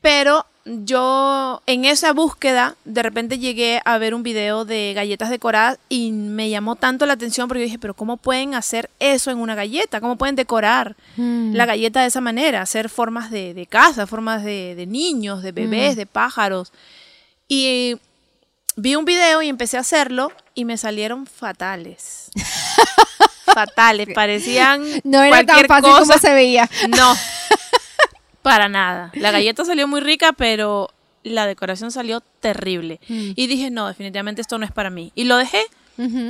Pero yo en esa búsqueda de repente llegué a ver un video de galletas decoradas y me llamó tanto la atención porque yo dije, pero ¿cómo pueden hacer eso en una galleta? ¿Cómo pueden decorar Mm. la galleta de esa manera? Hacer formas de, de casa, formas de, de niños, de bebés, de pájaros. Y vi un video y empecé a hacerlo y me salieron fatales. fatales, parecían No era tan fácil cosa. como se veía. No, para nada. La galleta salió muy rica, pero la decoración salió terrible. Mm. Y dije, no, definitivamente esto no es para mí. Y lo dejé.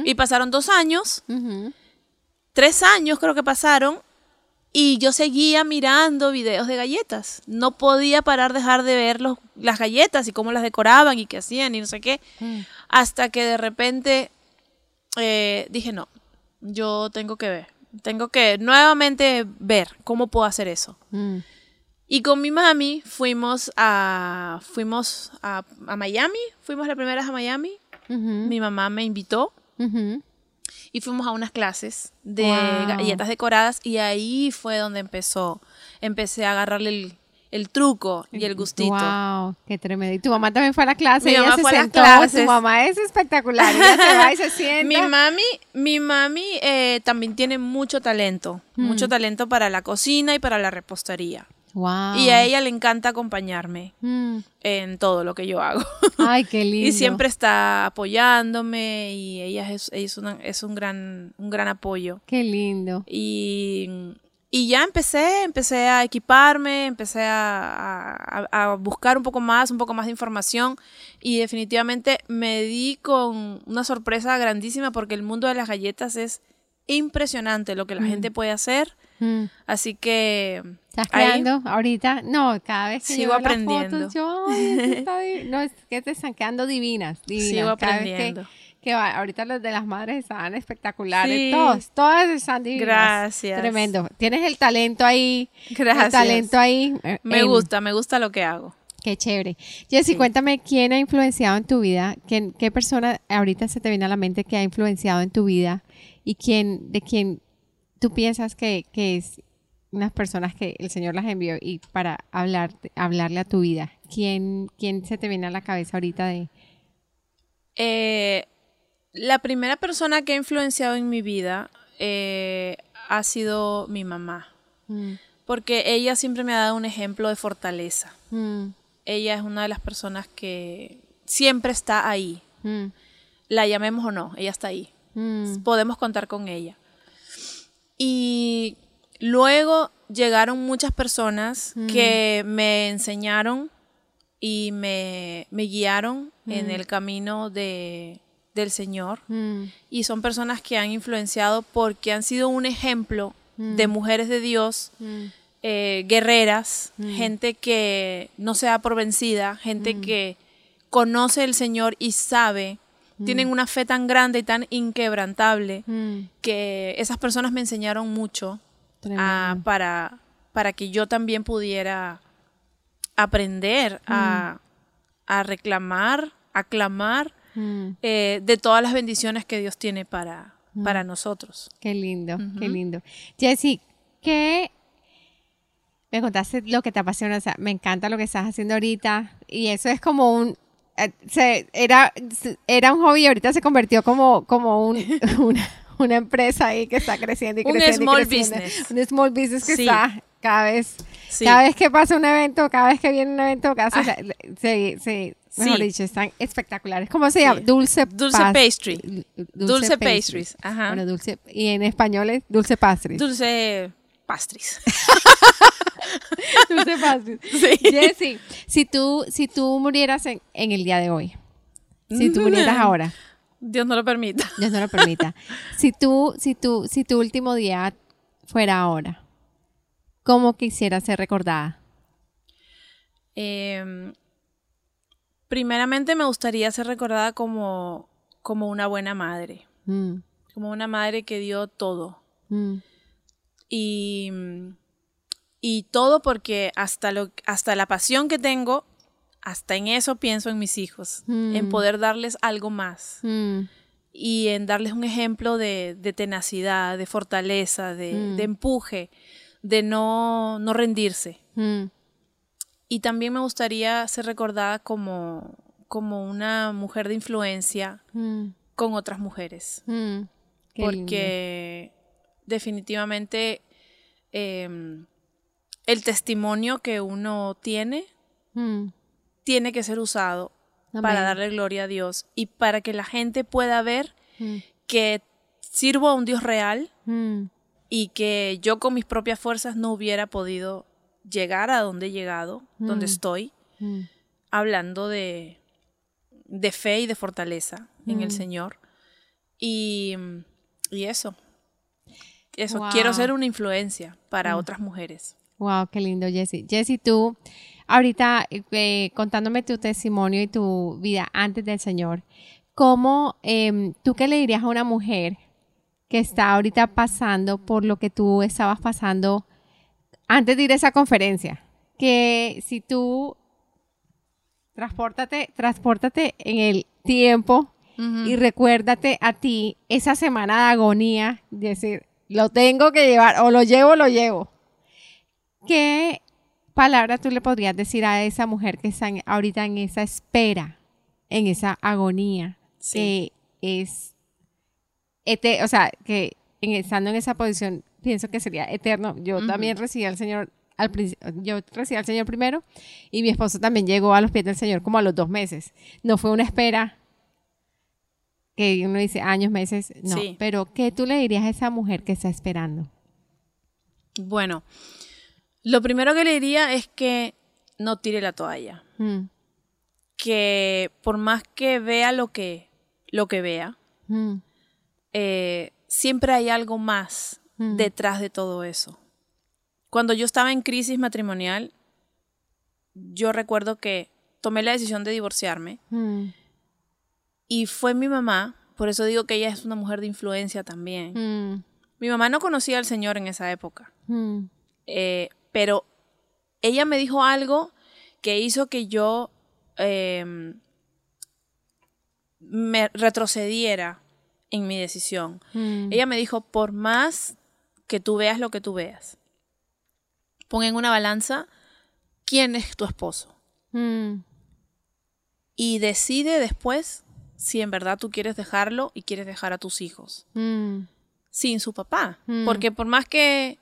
Y pasaron dos años, tres años creo que pasaron, y yo seguía mirando videos de galletas. No podía parar dejar de ver los- las galletas y cómo las decoraban y qué hacían y no sé qué. Mm. Hasta que de repente eh, dije, no, yo tengo que ver. Tengo que nuevamente ver cómo puedo hacer eso. Mm. Y con mi mami fuimos a fuimos a, a Miami, fuimos la primera vez a Miami. Ujú, Mi mamá me invitó ujú. y fuimos a unas clases de Wow. galletas decoradas y ahí fue donde empezó, empecé a agarrarle el, el truco y el gustito. Wow, qué tremendo. Y tu mamá también fue a la clase. Mi ella mamá se fue a las sentó. clases. Tu mamá es espectacular. Ella se va y se sienta. Mi mami, mi mami eh, también tiene mucho talento, Mm. mucho talento para la cocina y para la repostería. Wow. Y a ella le encanta acompañarme Mm. en todo lo que yo hago. Ay, qué lindo. Y siempre está apoyándome y ella es, es, una- es un, gran, un gran apoyo. Qué lindo. Y, y ya empecé, empecé a equiparme, empecé a, a- a buscar un poco más, un poco más de información y definitivamente me di con una sorpresa grandísima porque el mundo de las galletas es impresionante lo que la gente puede hacer. Mm. Así que ¿Estás creando ahorita? No, cada vez que Sigo yo veo las aprendiendo. fotos, yo, no, es que te están quedando divinas, divinas. Sigo Cada vez que- aprendiendo. Que, va- ahorita los de las madres estaban espectaculares, Sí. todos, todas están divinas. Gracias. Tremendo. Tienes el talento ahí. Gracias. El talento ahí. eh, me en- gusta, me gusta lo que hago. Qué chévere. Jessy, cuéntame quién ha influenciado en tu vida, ¿Quién, qué persona ahorita se te viene a la mente que ha influenciado en tu vida y quién, de quién tú piensas que, que es unas personas que el Señor las envió y para hablar, hablarle a tu vida. ¿Quién, quién se te viene a la cabeza ahorita de... Eh, la primera persona que ha influenciado en mi vida eh, ha sido mi mamá, Mm, porque ella siempre me ha dado un ejemplo de fortaleza. mm, Ella es una de las personas que siempre está ahí, mm, la llamemos o no, ella está ahí. Mm, Podemos contar con ella. Y luego llegaron muchas personas que me enseñaron y me, me guiaron en el camino de, del Señor. mm, Y son personas que han influenciado porque han sido un ejemplo de mujeres de Dios, mm, eh, guerreras, gente que no se da por vencida, gente que conoce el Señor y sabe, tienen una fe tan grande y tan inquebrantable mm. que esas personas me enseñaron mucho Tremendo. a- para, para que yo también pudiera aprender a, a reclamar, a clamar Mm. eh, de todas las bendiciones que Dios tiene para, para nosotros. Qué lindo, qué lindo. Jessy, ¿qué me contaste lo que te apasiona? O sea, me encanta lo que estás haciendo ahorita y eso es como un se- era, era un hobby y ahorita se convirtió como, como un, una, una empresa ahí que está creciendo y Un creciendo. y small creciendo. business. Un small business que Sí. está cada vez, Sí. cada vez que pasa un evento, cada vez que viene un evento, cada Ah. se, se, se- mejor Sí. dicho, están espectaculares. ¿Cómo se llama? Dulce Dulce pas- pastry. Dulce pastries, ajá. Bueno, dulce, y en español es dulce pastries. Dulce pastries. dulce pastries. Sí. Jessy, si tú, si tú murieras en, en el día de hoy, si tú murieras Mm. ahora, Dios no lo permita. Dios no lo permita, si tú, si tú, si tu último día fuera ahora, ¿cómo quisieras ser recordada? Eh, primeramente me gustaría ser recordada como, como una buena madre, Mm, como una madre que dio todo. mm, Y, y todo porque hasta, lo, hasta la pasión que tengo, hasta en eso pienso en mis hijos, Mm. en poder darles algo más mm, y en darles un ejemplo de, de tenacidad, de fortaleza, de, Mm. de empuje, de no, no rendirse. mm, Y también me gustaría ser recordada como, como una mujer de influencia mm, con otras mujeres. mm. Lindo. Definitivamente em, el testimonio que uno tiene Mm, tiene que ser usado amén. para darle gloria a Dios y para que la gente pueda ver Mm, que sirvo a un Dios real mm, y que yo con mis propias fuerzas no hubiera podido llegar a donde he llegado, donde estoy, hablando de, de fe y de fortaleza en el. Señor. Y, y eso. Eso, Wow. quiero ser una influencia para Mm. otras mujeres. Wow, qué lindo, Jessy. Jessy, tú, ahorita eh, contándome tu testimonio y tu vida antes del Señor, ¿cómo, em, tú qué le dirías a una mujer que está ahorita pasando por lo que tú estabas pasando antes de ir a esa conferencia? Que si tú, transpórtate, transpórtate en el tiempo y recuérdate a ti esa semana de agonía, decir, lo tengo que llevar, o lo llevo, lo llevo. ¿Qué palabra tú le podrías decir a esa mujer que está en- ahorita en esa espera, en esa agonía, Sí. que es, ete- o sea, que en- estando en esa posición, pienso que sería eterno. Yo también recibí al Señor, al yo recibí al Señor primero y mi esposo también llegó a los pies del Señor como a los dos meses. No fue una espera que uno dice años, meses, no. Sí. Pero, ¿qué tú le dirías a esa mujer que está esperando? Bueno, lo primero que le diría es que no tire la toalla. Mm, Que por más que vea lo que, lo que vea, mm, eh, siempre hay algo más Mm. detrás de todo eso. Cuando yo estaba en crisis matrimonial, yo recuerdo que tomé la decisión de divorciarme Mm. Y fue mi mamá, por eso digo que ella es una mujer de influencia también. Mm. Mi mamá no conocía al Señor en esa época, Mm. eh, pero ella me dijo algo que hizo que yo eh, me retrocediera en mi decisión. Mm. Ella me dijo, por más que tú veas lo que tú veas, pon en una balanza quién es tu esposo Mm. y decide después si en verdad tú quieres dejarlo y quieres dejar a tus hijos Mm. sin su papá. Mm. Porque por más que,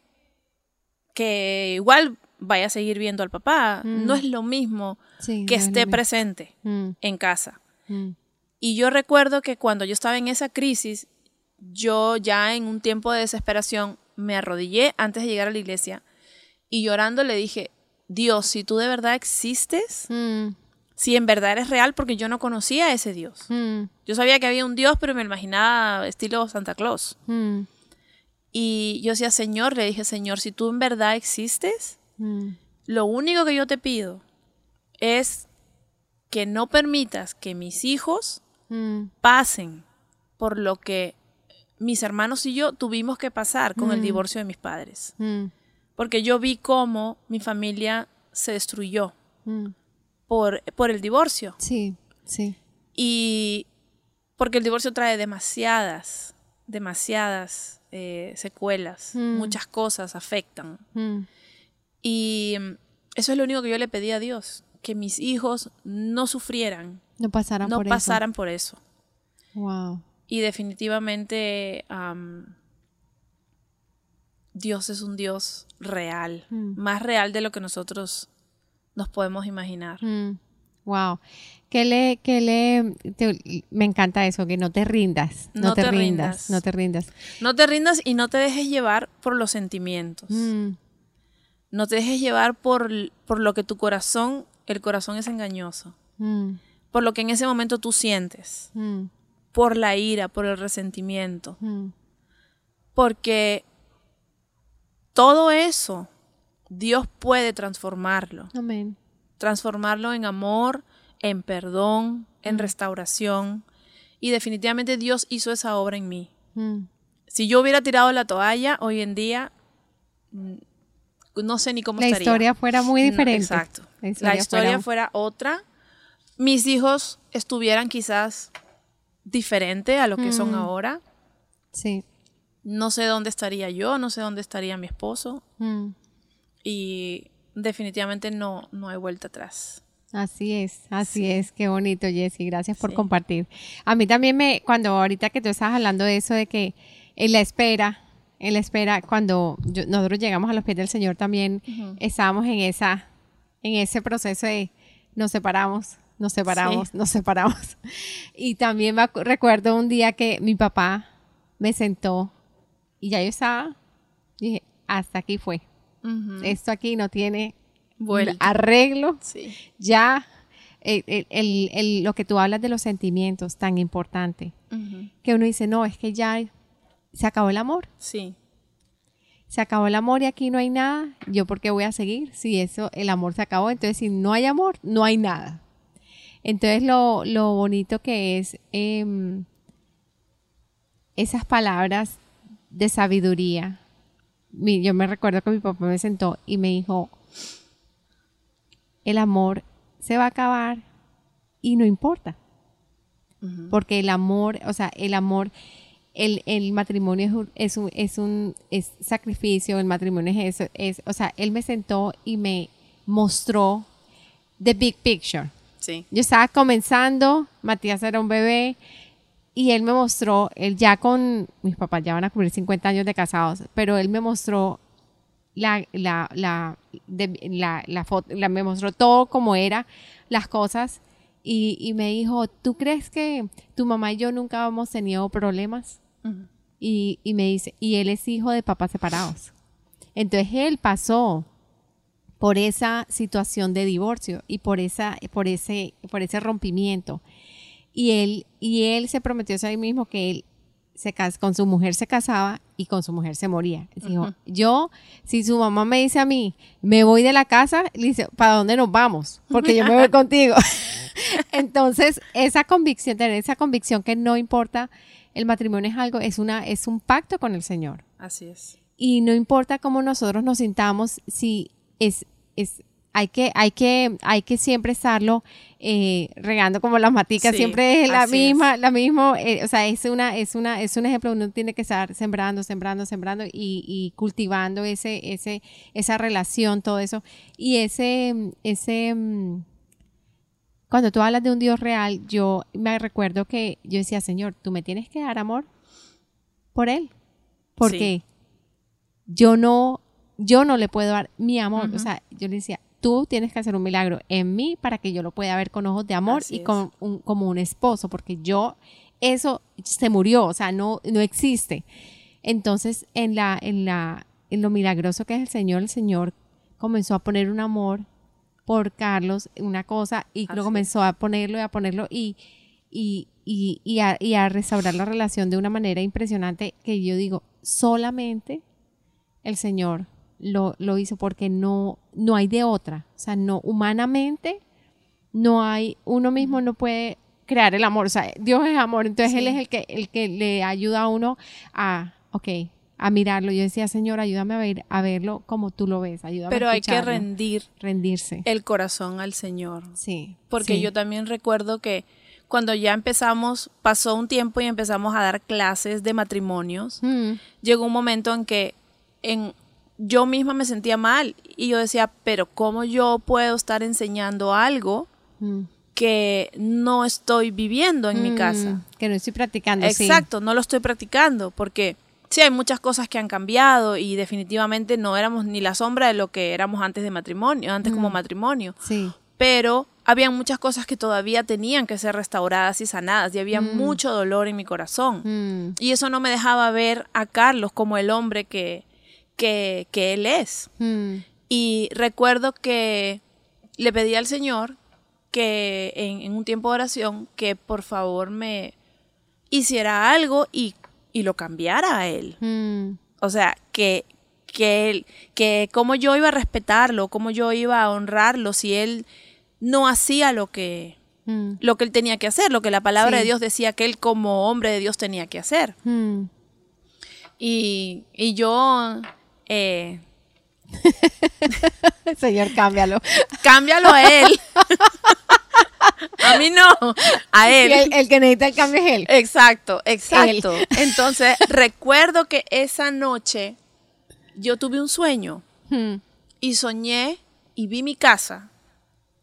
que igual vaya a seguir viendo al papá, Mm. no es lo mismo Sí, que no esté presente en casa. Y yo recuerdo que cuando yo estaba en esa crisis, yo ya en un tiempo de desesperación me arrodillé antes de llegar a la iglesia y llorando le dije, Dios, si tú de verdad existes. Si en verdad eres real, porque yo no conocía a ese Dios. Mm. Yo sabía que había un Dios, pero me imaginaba estilo Santa Claus. Mm. Y yo decía, Señor, le dije, Señor, si tú en verdad existes, Mm. lo único que yo te pido es que no permitas que mis hijos pasen por lo que mis hermanos y yo tuvimos que pasar con el divorcio de mis padres. Porque yo vi cómo mi familia se destruyó Mm. Por, por el divorcio. Sí, sí. Y porque el divorcio trae demasiadas, demasiadas eh, secuelas. Mm. Muchas cosas afectan. Mm. Y eso es lo único que yo le pedí a Dios. Que mis hijos no sufrieran, No pasaran no por pasaran por eso. eso. Wow. Y definitivamente am, Dios es un Dios real, Mm. más real de lo que nosotros nos podemos imaginar. Mm. Wow. Que le, que le, te- me encanta eso, que no te rindas, no, No te, te rindas, rindas. no te rindas. No te rindas y no te dejes llevar por los sentimientos. Mm. No te dejes llevar por, por lo que tu corazón, el corazón es engañoso, Mm. por lo que en ese momento tú sientes, Mm. por la ira, por el resentimiento, porque todo eso Dios puede transformarlo. Amén. transformarlo en amor, en perdón, en restauración. Y definitivamente Dios hizo esa obra en mí. Mm. Si yo hubiera tirado la toalla, hoy en día mm, no sé ni cómo La estaría. historia fuera muy No, diferente. exacto. La La historia historia, fuera- fuera... otra. Mis hijos estuvieran quizás diferente a lo que son Mm. ahora. Sí. No sé dónde estaría yo, no sé dónde estaría mi esposo. Mm. Y definitivamente no, no hay vuelta atrás. Así es, así es, qué bonito, Jessy, gracias por Sí. compartir. A mí también me, cuando ahorita que tú estabas hablando de eso, de que en la espera, en la espera, cuando yo- nosotros llegamos a los pies del Señor también estábamos en esa, en ese proceso de nos separamos, nos separamos, Sí. nos separamos. Y también me recuerdo un día que mi papá me sentó y ya yo estaba, dije, hasta aquí fue. Esto aquí no tiene Vuelta. arreglo. Sí. ya el- el- el- el- lo que tú hablas de los sentimientos tan importante. Que uno dice no es que ya se acabó el amor Sí. se acabó el amor y aquí no hay nada. Yo por qué voy a seguir si eso el amor se acabó entonces si no hay amor no hay nada. Entonces lo, lo bonito que es em, esas palabras de sabiduría Mi- yo me recuerdo que mi papá me sentó y me dijo el amor se va a acabar y no importa. Porque el amor, o sea, el amor, el, el matrimonio es un, es un, es un es sacrificio, el matrimonio es eso, es, o sea, él me sentó y me mostró the big picture. Sí. Yo estaba comenzando, Matías era un bebé y él me mostró, él ya con, mis papás ya van a cumplir 50 años de casados, pero él me mostró la, la, la, de- la, la foto, la- me mostró todo como era, las cosas y, y me dijo, ¿tú crees que tu mamá y yo nunca hemos tenido problemas? Y, y me dice, y él es hijo de papás separados. Entonces él pasó por esa situación de divorcio y por esa, por ese, por ese rompimiento. Y él, y él se prometió a sí mismo que él se con su mujer se casaba y con su mujer se moría. Dijo, yo, si su mamá me dice a mí, me voy de la casa, le dice, ¿para dónde nos vamos? Porque yo me voy contigo. Entonces, esa convicción, tener esa convicción que no importa, el matrimonio es algo, es una, es un pacto con el Señor. Así es. Y no importa cómo nosotros nos sintamos, si es, es hay que, hay que, hay que siempre estarlo eh, regando como las maticas, siempre es la misma, la misma, eh, o sea, es una, es una, es un ejemplo, uno tiene que estar sembrando, sembrando, sembrando y, y, cultivando ese, ese, esa relación, todo eso. Y ese, ese, mm, cuando tú hablas de un Dios real, yo me recuerdo que yo decía, Señor, tú me tienes que dar amor por Él. Porque yo no, yo no le puedo dar mi amor. O sea, yo le decía, tú tienes que hacer un milagro en mí para que yo lo pueda ver con ojos de amor y con como un esposo, porque yo, eso se murió, o sea, no, no existe. Entonces, en, la, en, la, en lo milagroso que es el Señor, el Señor comenzó a poner un amor por Carlos, una cosa, y lo comenzó a ponerlo y a ponerlo y, y, y, y, a, y a restaurar la relación de una manera impresionante que yo digo, solamente el Señor lo, lo hizo porque no, no hay de otra. O sea, no, humanamente, no hay, uno mismo no puede crear el amor. O sea, Dios es amor, entonces Él es el que, el que le ayuda a uno a, ok, a mirarlo. Yo decía, Señor, ayúdame a, ver, a verlo como tú lo ves. Ayúdame Pero hay que rendir. Rendirse. El corazón al Señor. Sí. Porque yo también recuerdo que cuando ya empezamos, pasó un tiempo y empezamos a dar clases de matrimonios, mm. llegó un momento en que en yo misma me sentía mal y yo decía, pero ¿cómo yo puedo estar enseñando algo mm. que no estoy viviendo en mi mm, casa? Que no estoy practicando. Exacto, no lo estoy practicando porque sí hay muchas cosas que han cambiado y definitivamente no éramos ni la sombra de lo que éramos antes de matrimonio, antes como mm. matrimonio. Sí. Pero había muchas cosas que todavía tenían que ser restauradas y sanadas y había mucho dolor en mi corazón. Y eso no me dejaba ver a Carlos como el hombre que, que, Él es. Hmm. Y recuerdo que le pedí al Señor que en, un tiempo de oración que por favor me hiciera algo y, lo cambiara a Él. Hmm. O sea, que, que, él, que cómo yo iba a respetarlo, cómo yo iba a honrarlo si Él no hacía lo que, hmm. lo que Él tenía que hacer, lo que la palabra de Dios decía que Él como hombre de Dios tenía que hacer. Y, y yo eh, Señor, cámbialo. Cámbialo a él. a mí no, a él. el, que necesita el cambio es él. Exacto, exacto. Entonces, recuerdo que esa noche yo tuve un sueño hmm. y soñé y vi mi casa.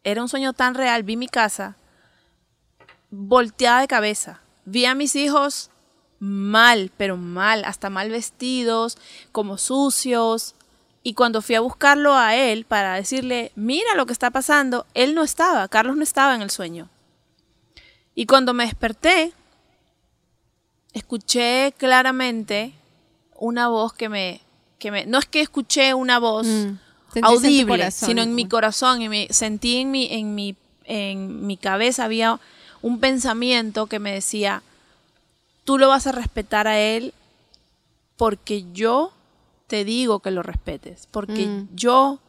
Era un sueño tan real, vi mi casa volteada de cabeza. Vi a mis hijos mal, pero mal, hasta mal vestidos, como sucios. Y cuando fui a buscarlo a él para decirle, mira lo que está pasando, él no estaba, Carlos no estaba en el sueño. Y cuando me desperté, escuché claramente una voz que me, que me, no es que escuché una voz mm, audible, sino en mi corazón, y me, sentí en mi, en mi, en mi cabeza había un pensamiento que me decía, tú lo vas a respetar a él porque yo te digo que lo respetes, porque mm. yo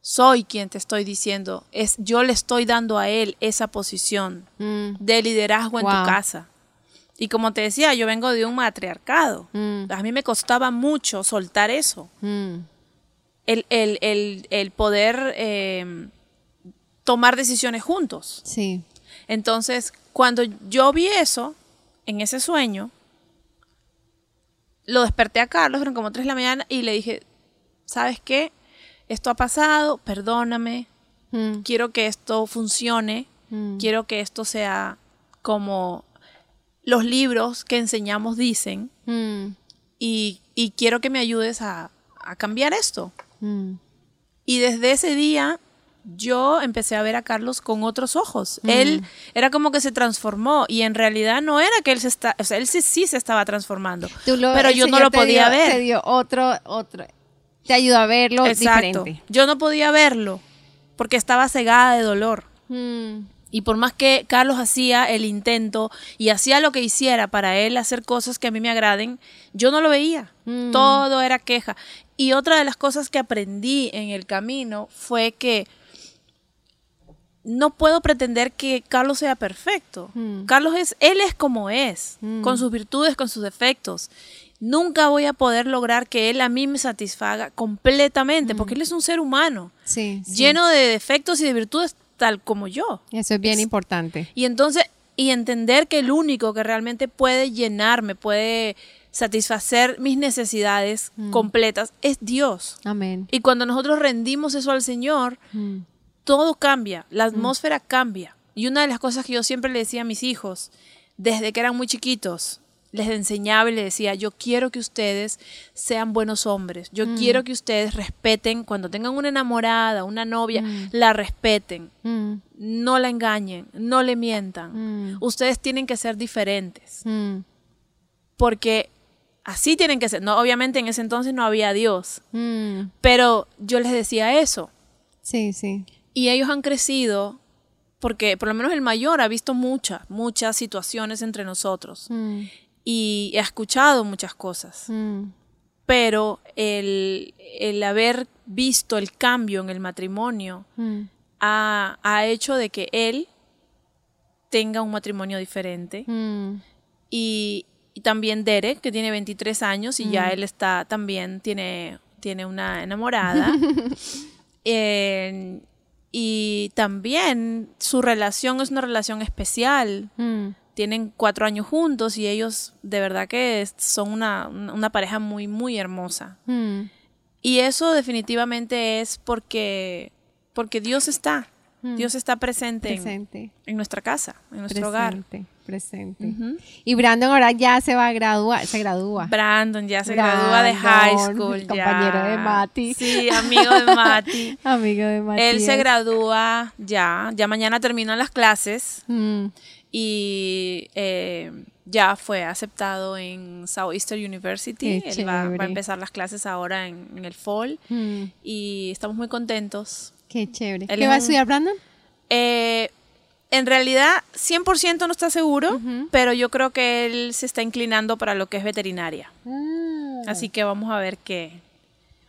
soy quien te estoy diciendo, es yo le estoy dando a él esa posición mm. de liderazgo en tu casa. Y como te decía, yo vengo de un matriarcado. Mm. A mí me costaba mucho soltar eso. El, el, poder eh, tomar decisiones juntos. Sí. Entonces, cuando yo vi eso, en ese sueño, lo desperté a Carlos, eran como 3 de la mañana, y le dije, ¿sabes qué? Esto ha pasado, perdóname, mm. quiero que esto funcione, mm. quiero que esto sea como los libros que enseñamos dicen, mm. y, quiero que me ayudes a, a cambiar esto. Y desde ese día yo empecé a ver a Carlos con otros ojos. Él era como que se transformó y en realidad no era que él se está, o sea, él sí, sí se estaba transformando, pero yo no lo podía ver. Te dio otro, otro, te ayudó a verlo Exacto. diferente. Yo no podía verlo porque estaba cegada de dolor. Mm. Y por más que Carlos hacía el intento y hacía lo que hiciera para él hacer cosas que a mí me agraden, yo no lo veía. Mm. Todo era queja. Y otra de las cosas que aprendí en el camino fue que no puedo pretender que Carlos sea perfecto. Mm. Carlos es, él es como es, Mm. con sus virtudes, con sus defectos. Nunca voy a poder lograr que él a mí me satisfaga completamente, porque él es un ser humano, Sí, sí. lleno de defectos y de virtudes tal como yo. Eso es bien importante. Y entonces, y entender que el único que realmente puede llenarme, puede satisfacer mis necesidades completas, es Dios. Amén. Y cuando nosotros rendimos eso al Señor. Todo cambia, la atmósfera cambia. Y una de las cosas que yo siempre le decía a mis hijos, desde que eran muy chiquitos, les enseñaba y les decía, yo quiero que ustedes sean buenos hombres, yo quiero que ustedes respeten, cuando tengan una enamorada, una novia, la respeten, Mm. no la engañen, no le mientan. Mm. Ustedes tienen que ser diferentes, Mm. porque así tienen que ser. No, obviamente en ese entonces no había Dios, Mm. pero yo les decía eso. Sí, sí. Y ellos han crecido porque por lo menos el mayor ha visto muchas, muchas situaciones entre nosotros Mm. y ha escuchado muchas cosas. Mm. Pero el, el haber visto el cambio en el matrimonio Mm. ha, ha hecho de que él tenga un matrimonio diferente. Y, y también Derek, que tiene 23 años y ya él está también, tiene, tiene una enamorada. Eh, y también su relación es una relación especial. Mm. Tienen cuatro años juntos y ellos de verdad que son una, una pareja muy, muy hermosa. Mm. Y eso definitivamente es porque, porque Dios está. Mm. Dios está presente, en- Presente. En, nuestra casa, en nuestro hogar. Presente. Y Brandon ahora ya se va a graduar, se gradúa. Brandon ya se gradúa de high school. compañero ya. de Mati. Sí, amigo de Mati. Amigo de Matías. Él se gradúa ya, ya mañana terminan las clases Mm. y eh, ya fue aceptado en Southeastern University. Qué Él va, a empezar las clases ahora en, en el fall Mm. y estamos muy contentos. Qué chévere. Él ¿Qué va a estudiar Brandon? Eh, en realidad, 100% no está seguro, pero yo creo que él se está inclinando para lo que es veterinaria. Ah. Así que vamos a ver qué.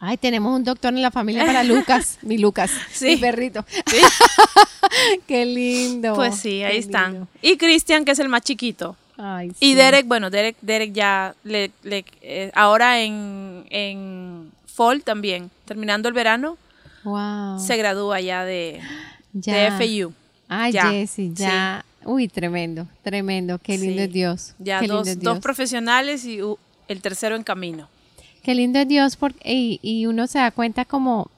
Ay, tenemos un doctor en la familia para Lucas, mi Lucas, Sí. mi perrito. Sí. Qué lindo. Pues sí, ahí están. lindo. Y Cristian, que es el más chiquito. Ay, Y. Derek, bueno, Derek, Derek ya le, le- eh, ahora en, en fall también, terminando el verano, Wow. se gradúa ya de, Ya. de FU. Ay, Ya, Jessy, ya. Uy, tremendo, tremendo. Qué lindo Sí. es Dios. Ya Qué dos, dos profesionales y uh, el tercero en camino. Qué lindo es Dios porque y, y uno se da cuenta como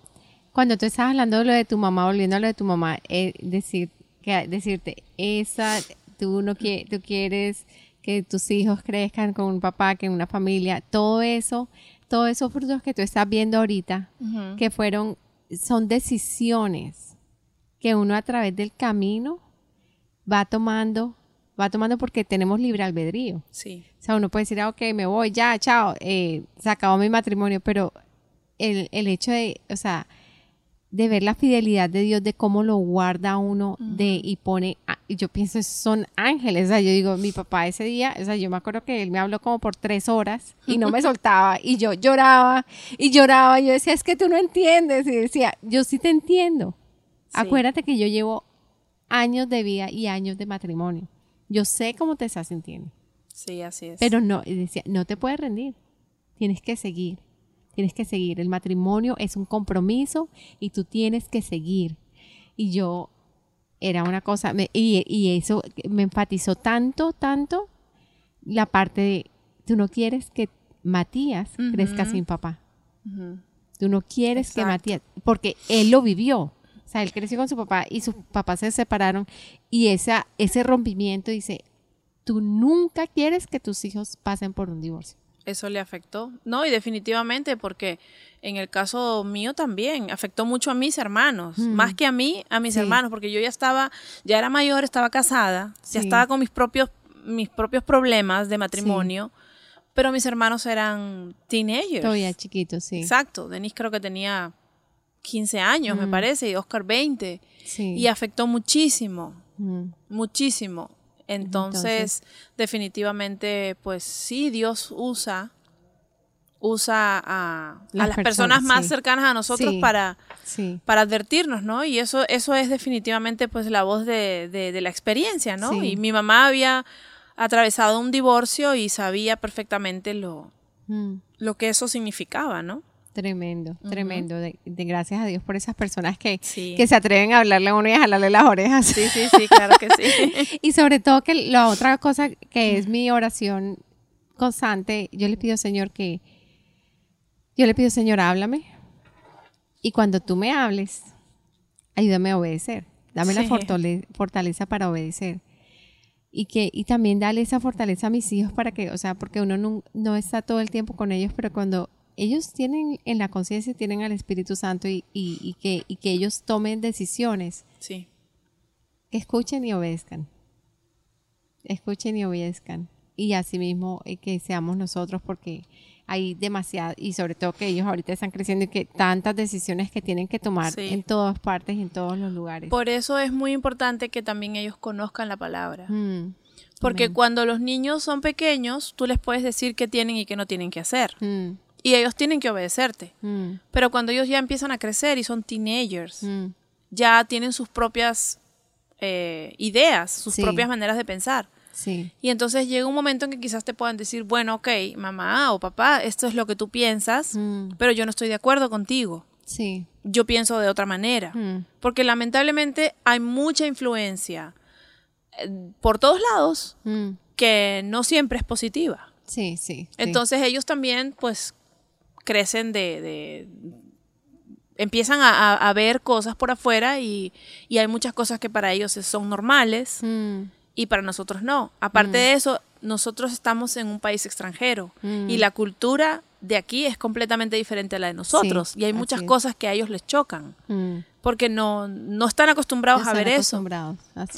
cuando tú estás hablando de lo de tu mamá, volviendo a lo de tu mamá, eh, decir que decirte esa tú no quieres, tú quieres que tus hijos crezcan con un papá, que una familia, todo eso, todos esos frutos que tú estás viendo ahorita, que fueron son decisiones que uno a través del camino va tomando, va tomando porque tenemos libre albedrío. Sí. O sea, uno puede decir, ah, ok, me voy, ya, chao, eh, se acabó mi matrimonio, pero el, el hecho de, o sea, de ver la fidelidad de Dios, de cómo lo guarda uno de y pone, y yo pienso, son ángeles, o sea, yo digo, mi papá ese día, o sea, yo me acuerdo que él me habló como por tres horas y no me soltaba y yo lloraba y lloraba, y yo decía, es que tú no entiendes, y decía, yo sí te entiendo. Sí. Acuérdate que yo llevo años de vida y años de matrimonio. Yo sé cómo te estás sintiendo. Sí, así es. Pero no, decía, no te puedes rendir. Tienes que seguir. Tienes que seguir. El matrimonio es un compromiso y tú tienes que seguir. Y yo era una cosa, me- y, y eso me enfatizó tanto, tanto la parte de, tú no quieres que Matías crezca sin papá. Ujú. Tú no quieres que. Matías, porque él lo vivió. O sea, él creció con su papá y sus papás se separaron y esa, ese rompimiento dice, tú nunca quieres que tus hijos pasen por un divorcio. Eso le afectó. No, y definitivamente, porque en el caso mío también afectó mucho a mis hermanos, Mm. más que a mí, a mis Sí. hermanos, porque yo ya estaba, ya era mayor, estaba casada, ya Sí. estaba con mis propios, mis propios problemas de matrimonio, pero mis hermanos eran teenagers. Todavía chiquito, sí. Exacto. Denise creo que tenía 15 años, me Mm. parece, y Oscar 20. Sí. Y afectó muchísimo. muchísimo. Entonces, definitivamente, pues sí, Dios usa usa a las, personas, más cercanas a nosotros para, para advertirnos, ¿no? Y eso, eso es definitivamente pues la voz de, de, la experiencia, ¿no? Y mi mamá había atravesado un divorcio y sabía perfectamente lo, mm. lo que eso significaba, ¿no? Tremendo, tremendo. De, gracias a Dios por esas personas que, que se atreven a hablarle a uno y a jalarle las orejas. Sí, sí, sí, claro que sí. y sobre todo que la otra cosa que es mi oración constante, yo le pido, Señor, que yo le pido, Señor, háblame. Y cuando tú me hables, ayúdame a obedecer. Dame la fortaleza para obedecer. Y, que, y también dale esa fortaleza a mis hijos para que, o sea, porque uno no, no está todo el tiempo con ellos, pero cuando ellos tienen en la conciencia, tienen al Espíritu Santo y, y, que, y que ellos tomen decisiones. Sí. Que escuchen y obedezcan. Escuchen y obedezcan. Y asimismo eh, que seamos nosotros porque hay demasiado, y sobre todo que ellos ahorita están creciendo y que tantas decisiones que tienen que tomar en todas partes, en todos los lugares. Por eso es muy importante que también ellos conozcan la palabra. Mm. Porque cuando los niños son pequeños, tú les puedes decir qué tienen y qué no tienen que hacer. Mm y ellos tienen que obedecerte. Mm. Pero cuando ellos ya empiezan a crecer y son teenagers, mm. ya tienen sus propias eh, ideas, sus propias maneras de pensar. Sí. Y entonces llega un momento en que quizás te puedan decir, bueno, ok, mamá o papá, esto es lo que tú piensas, mm. pero yo no estoy de acuerdo contigo. Sí. Yo pienso de otra manera. Porque lamentablemente hay mucha influencia eh, por todos lados que no siempre es positiva. Sí, sí. Entonces ellos también, pues, crecen de, empiezan a, ver cosas por afuera y, hay muchas cosas que para ellos son normales mm. y para nosotros no. Aparte mm. de eso, nosotros estamos en un país extranjero mm. y la cultura de aquí es completamente diferente a la de nosotros y hay muchas cosas que a ellos les chocan porque no, no están acostumbrados a ver eso.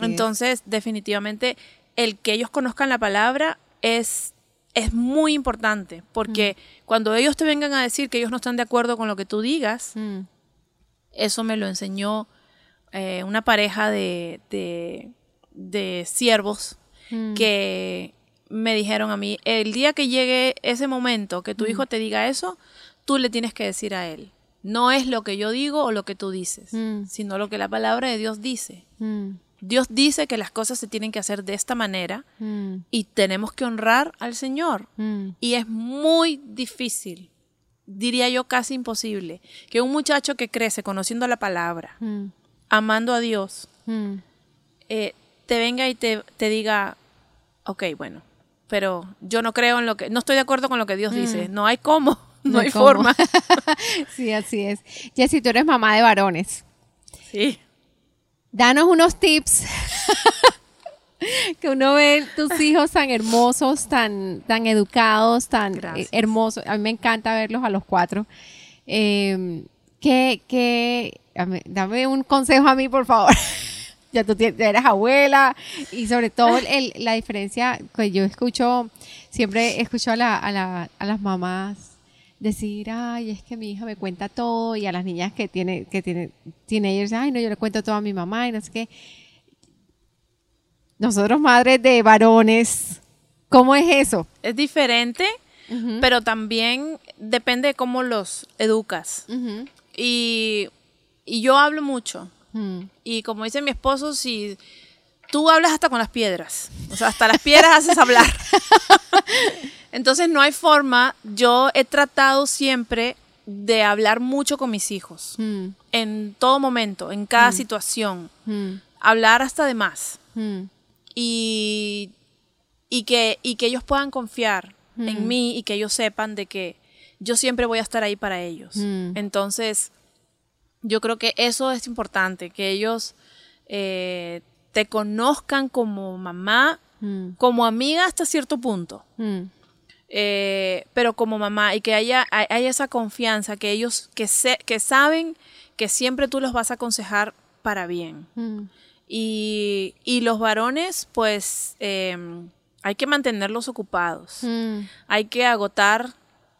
Entonces, definitivamente, el que ellos conozcan la palabra es es muy importante porque mm. cuando ellos te vengan a decir que ellos no están de acuerdo con lo que tú digas, mm. eso me lo enseñó eh, una pareja de, de, siervos mm. que me dijeron a mí, el día que llegue ese momento que tu hijo te diga eso, tú le tienes que decir a él. No es lo que yo digo o lo que tú dices, sino lo que la palabra de Dios dice. Dios dice que las cosas se tienen que hacer de esta manera mm. y tenemos que honrar al Señor. Mm. Y es muy difícil, diría yo casi imposible, que un muchacho que crece conociendo la palabra, mm. amando a Dios, eh, te venga y te, diga, ok, bueno, pero yo no creo en lo que, no estoy de acuerdo con lo que Dios dice, no hay cómo, no, hay forma. sí, así es. Jessy, tú eres mamá de varones. Sí danos unos tips. que uno ve tus hijos tan hermosos, tan, tan educados, tan eh, hermosos. A mí me encanta verlos a los cuatro. Eh, que, dame, un consejo a mí, por favor. ya tú eres abuela y sobre todo la diferencia que yo escucho, siempre escucho a, la, a, la, a las mamás decir, ay, es que mi hija me cuenta todo, y a las niñas que tiene, que tiene teenagers, ay, no, yo le cuento todo a mi mamá, y no sé qué. Nosotros, madres de varones, ¿cómo es eso? Es diferente, pero también depende de cómo los educas. y, yo hablo mucho. Y como dice mi esposo, si tú hablas hasta con las piedras, o sea, hasta las piedras haces hablar. Entonces no hay forma, yo he tratado siempre de hablar mucho con mis hijos, mm. en todo momento, en cada mm. situación, mm. hablar hasta de más. Y, y, que, y que ellos puedan confiar en mí y que ellos sepan de que yo siempre voy a estar ahí para ellos. Entonces, yo creo que eso es importante, que ellos eh, te conozcan como mamá, como amiga hasta cierto punto. Eh, pero como mamá y que haya, haya esa confianza, que ellos que, que saben que siempre tú los vas a aconsejar para bien. Mm. Y, y, los varones, pues em, hay que mantenerlos ocupados, mm. hay que agotar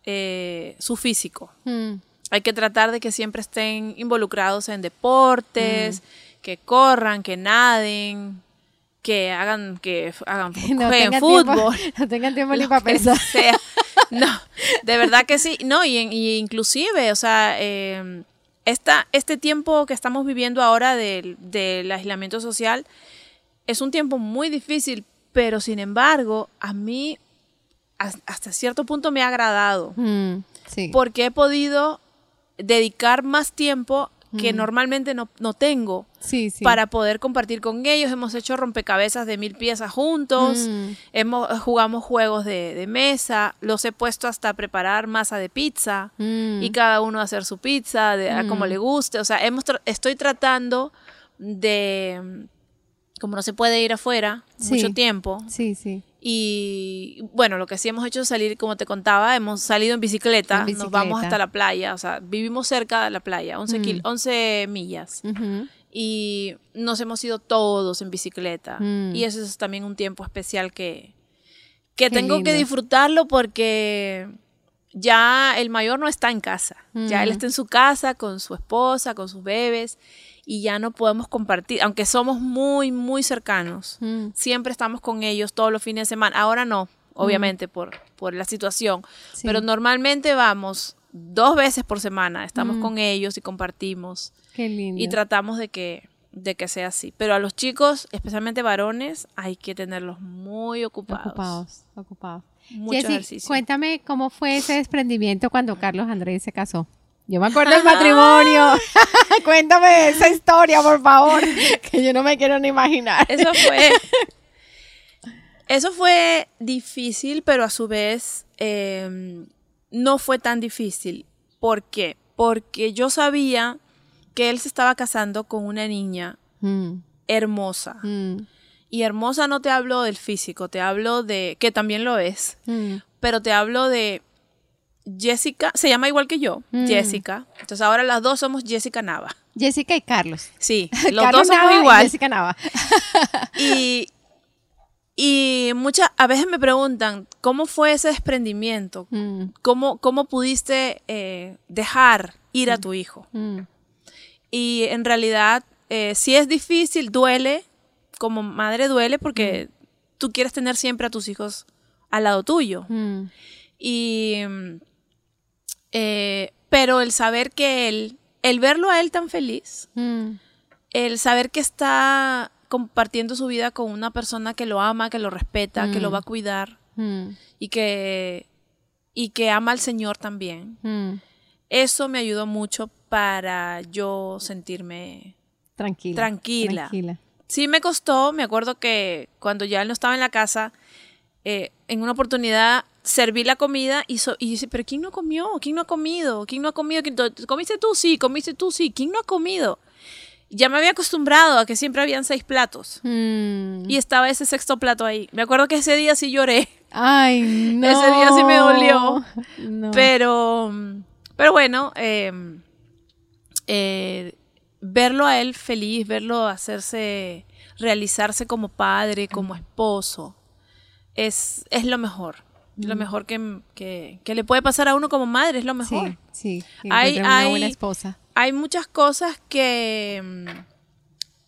eh, su físico, mm. hay que tratar de que siempre estén involucrados en deportes, que corran, que naden, que hagan, que hagan no jueguen fútbol. no tengan tiempo ni para pensar. Sea. No, de verdad que sí. No, y, y inclusive, o sea, eh, esta, este tiempo que estamos viviendo ahora del, del aislamiento social es un tiempo muy difícil, pero sin embargo, a mí hasta cierto punto me ha agradado. Mm, porque he podido dedicar más tiempo que mm. normalmente no, tengo para poder compartir con ellos. Hemos hecho rompecabezas de mil piezas juntos, mm. hemos, jugamos juegos de, mesa, los he puesto hasta a preparar masa de pizza y cada uno a hacer su pizza de, a como le guste. O sea, hemos estoy tratando de, como no se puede ir afuera mucho tiempo. Sí, sí. Y bueno, lo que sí hemos hecho es salir, como te contaba, hemos salido en bicicleta, nos vamos hasta la playa, o sea, vivimos cerca de la playa, 11, 11 mm. millas. Y nos hemos ido todos en bicicleta. Mm. Y eso es también un tiempo especial que, que tengo que disfrutarlo porque ya el mayor no está en casa, ya él mm. está en su casa con su esposa, con sus bebés y ya no podemos compartir, aunque somos muy, muy cercanos, mm. siempre estamos con ellos todos los fines de semana. Ahora no, obviamente, por, por la situación, pero normalmente vamos dos veces por semana, estamos mm. con ellos y compartimos. Qué lindo. Y tratamos de que, de que sea así. Pero a los chicos, especialmente varones, hay que tenerlos muy ocupados. Ocupados, ocupados. Mucho Cuéntame cómo fue ese desprendimiento cuando Carlos Andrés se casó. Yo me acuerdo del matrimonio. Cuéntame esa historia, por favor, que yo no me quiero ni imaginar. Eso fue. Eso fue difícil, pero a su vez em, no fue tan difícil. ¿Por qué? Porque yo sabía que él se estaba casando con una niña mm. hermosa. Mm. Y hermosa no te hablo del físico, te hablo de, que también lo es, mm. pero te hablo de Jessica, se llama igual que yo, mm. Jessica. Entonces ahora las dos somos Jessica Nava. Jessica y Carlos. Sí, los dos somos igual. Jessica Nava. y y muchas, a veces me preguntan, ¿cómo fue ese desprendimiento? Mm. ¿Cómo, ¿Cómo, pudiste eh, dejar ir a mm. tu hijo? Y en realidad, eh, si es difícil, duele, como madre duele porque tú quieres tener siempre a tus hijos al lado tuyo. Y eh, pero el saber que él, el verlo a él tan feliz, mm. el saber que está compartiendo su vida con una persona que lo ama, que lo respeta, que lo va a mm. cuidar mm. y que y que ama al Señor también. Eso me ayudó mucho para yo sentirme tranquila. Tranquila. Sí me costó, me acuerdo que cuando ya él no estaba en la casa, eh, en una oportunidad serví la comida y, y dice, pero ¿quién no comió? ¿Quién no ha comido? ¿Quién no ha comido? ¿Comiste tú? Sí, comiste tú, sí. ¿Quién no ha comido? Ya me había acostumbrado a que siempre habían seis platos. Mm. Y estaba ese sexto plato ahí. Me acuerdo que ese día sí lloré. Ay, no. Ese día sí me dolió. Pero, pero bueno, em, eh, verlo a él feliz, verlo hacerse, realizarse como padre, como esposo, es, es lo mejor. Lo mejor que, que, le puede pasar a uno como madre, es lo mejor. Sí, sí. hay, una buena esposa. Hay muchas cosas que... Mm,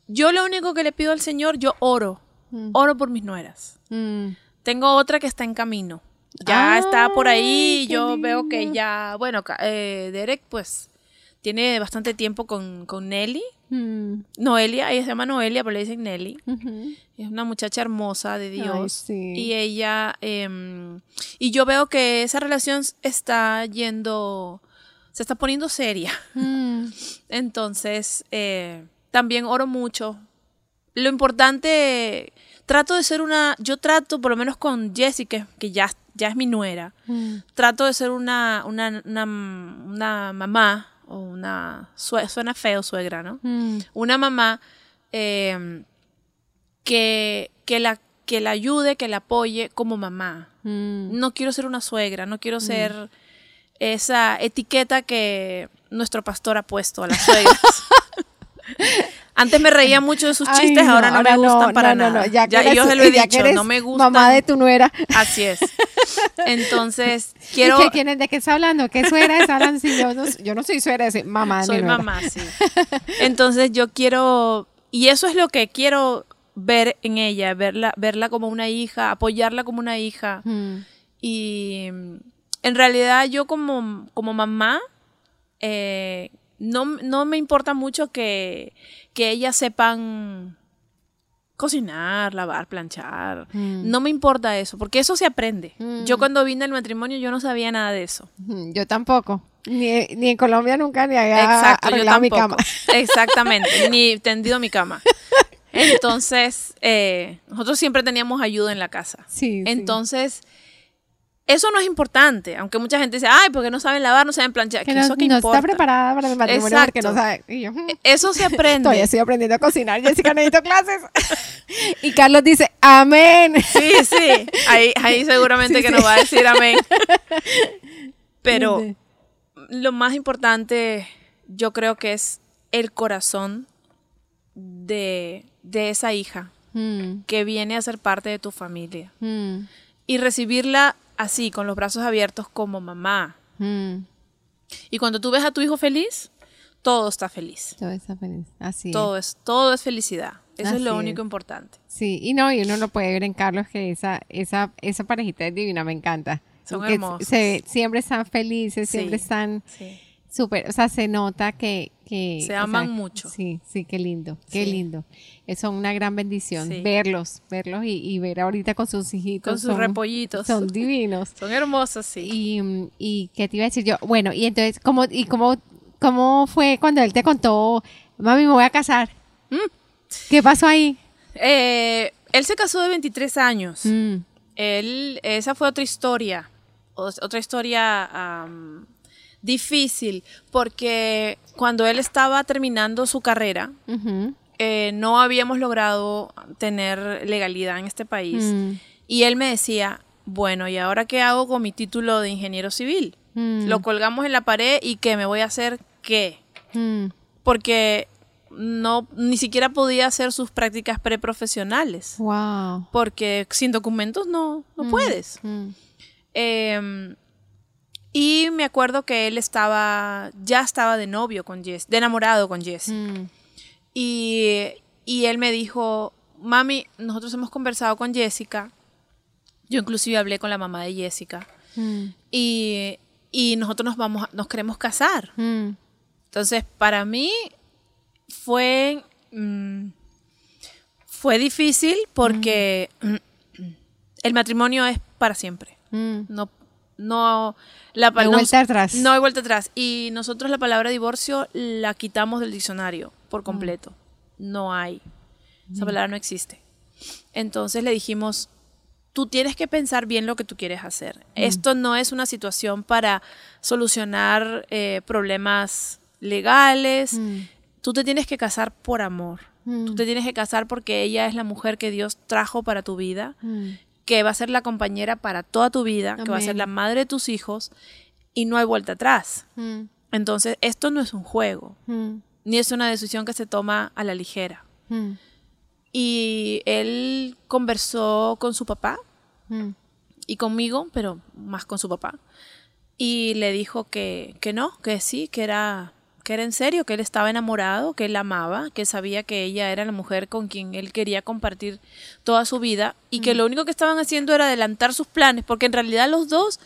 yo lo único que le pido al Señor, yo oro. Mm. Oro por mis nueras. Mm. Tengo otra que está en camino. Ya está por ahí. Yo veo que ya... Bueno, eh, Derek pues tiene bastante tiempo con, con Nelly. Mm. Noelia, ella se llama Noelia, pero le dicen Nelly. Es una muchacha hermosa de Dios. Y ella, em, y yo veo que esa relación está yendo, se está poniendo seria. Mm. Entonces, eh, también oro mucho. Lo importante, trato de ser una, yo trato, por lo menos con Jessica, que ya, ya es mi nuera, mm. trato de ser una, una, una mamá o una, suena feo suegra, ¿no? Mm. Una mamá em, que, que, la, que la ayude, que la apoye como mamá. Mm. No quiero ser una suegra, no quiero mm. ser esa etiqueta que nuestro pastor ha puesto a las suegras. Antes me reía mucho de sus chistes, ahora no me gustan para nada. Ya, yo se lo he dicho, no me gustan. Mamá de tu nuera. Así es. Entonces, quiero... ¿Y qué, ¿De qué está hablando? ¿Qué suegra es Alan? yo, no, yo no soy suegra, soy mamá. Soy mamá, sí. Entonces, yo quiero... Y eso es lo que quiero ver en ella, verla, verla como una hija, apoyarla como una hija. Mm. Y en realidad yo como, como mamá, eh, no, no me importa mucho que, que ellas sepan cocinar, lavar, planchar. Mm. No me importa eso, porque eso se aprende. Yo cuando vine al matrimonio yo no sabía nada de eso. Mm, Yo tampoco. Ni, ni en Colombia nunca ni había Exacto, yo mi cama. Exactamente, ni tendido mi cama. Entonces, eh, nosotros siempre teníamos ayuda en la casa. Sí, sí. Eso no es importante, aunque mucha gente dice, ay, porque no saben lavar, no saben planchar. que ¿Qué no, eso no importa? está preparada para el matrimonio porque no sabe. Yo, mm, Eso se aprende. todavía estoy aprendiendo a cocinar. Jessica, necesito clases. y Carlos dice, amén. Sí, sí. Ahí, ahí seguramente Sí, que sí. nos va a decir amén. Pero Sí. lo más importante, yo creo que es el corazón de, de esa hija Mm, que viene a ser parte de tu familia. mm, Y recibirla así, con los brazos abiertos como mamá. mm. Y cuando tú ves a tu hijo feliz, todo está feliz. Todo está feliz. Así Todo es. todo es felicidad. Eso Así es lo es. único importante. Sí, y no, y uno lo puede ver en Carlos que esa, esa, esa parejita es divina, me encanta. Son Porque hermosos. se- siempre están felices, Sí. siempre están Sí. súper, o sea, se nota que... que Se o aman sea, mucho. Sí, sí, qué lindo, qué Sí. lindo. Es una gran bendición Sí. verlos, verlos y, y ver ahorita con sus hijitos. Con sus son- repollitos. Son divinos. Son hermosos, sí. Y, y qué te iba a decir yo, bueno, y entonces, ¿cómo, y cómo, cómo fue cuando él te contó, mami, me voy a casar? Mm. ¿Qué pasó ahí? Eh, él se casó de 23 años. Mm, Él, esa fue otra historia, otra historia difícil, porque cuando él estaba terminando su carrera, eh, no habíamos logrado tener legalidad en este país. Mm. Y él me decía, bueno, ¿y ahora qué hago con mi título de ingeniero civil? mm, Lo colgamos en la pared y ¿qué? ¿Me voy a hacer qué? mm, Porque no, ni siquiera podía hacer sus prácticas preprofesionales. Wow. Porque sin documentos no, no puedes. Eh, y me acuerdo que él estaba, ya estaba de novio con Jess, de enamorado con Jess. mm, Y, y él me dijo, mami, nosotros hemos conversado con Jessica. Yo inclusive hablé con la mamá de Jessica. mm, Y, y nosotros nos vamos, nos queremos casar. mm, Entonces, para mí fue, fue difícil porque el matrimonio es para siempre. No, no, la No hay vuelta atrás. No hay vuelta atrás. Y nosotros la palabra divorcio la quitamos del diccionario por Mm. completo. No hay. Esa palabra no existe. Entonces le dijimos, tú tienes que pensar bien lo que tú quieres hacer. Mm. Esto no es una situación para solucionar eh, problemas legales. Mm, Tú te tienes que casar por amor. mm, Tú te tienes que casar porque ella es la mujer que Dios trajo para tu vida mm. Que va a ser la compañera para toda tu vida, que va a ser la madre de tus hijos y no hay vuelta atrás. Mm, Entonces, esto no es un juego, mm, ni es una decisión que se toma a la ligera. mm, Y él conversó con su papá y conmigo, pero más con su papá, y le dijo que, que no, que sí, que era, que era en serio, que él estaba enamorado, que él amaba, que sabía que ella era la mujer con quien él quería compartir toda su vida y que lo único que estaban haciendo era adelantar sus planes, porque en realidad los dos,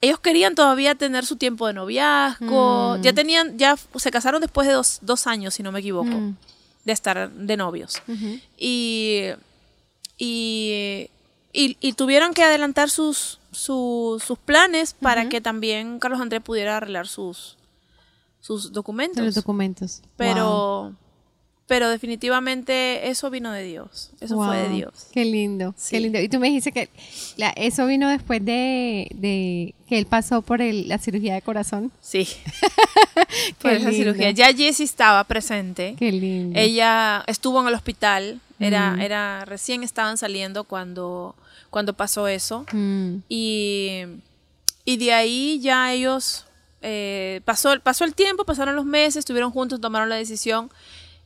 ellos querían todavía tener su tiempo de noviazgo, ya tenían, ya se casaron después de dos, dos años, si no me equivoco, Mm. de estar de novios. Y, y, y, y tuvieron que adelantar sus, sus, sus planes para que también Carlos Andrés pudiera arreglar sus, sus De los documentos. documentos. Wow. Pero, pero definitivamente eso vino de Dios. Eso fue de Dios. Qué lindo, Sí. qué lindo. Y tú me dijiste que la- eso vino después de, de que él pasó por el- la cirugía de corazón. Sí. Por Qué esa lindo. cirugía. Ya Jessie estaba presente. Qué lindo. Ella estuvo en el hospital. Era, Mm. era, recién estaban saliendo cuando, cuando pasó eso. Mm, Y, y de ahí ya ellos, eh, pasó, pasó el tiempo, pasaron los meses, estuvieron juntos, tomaron la decisión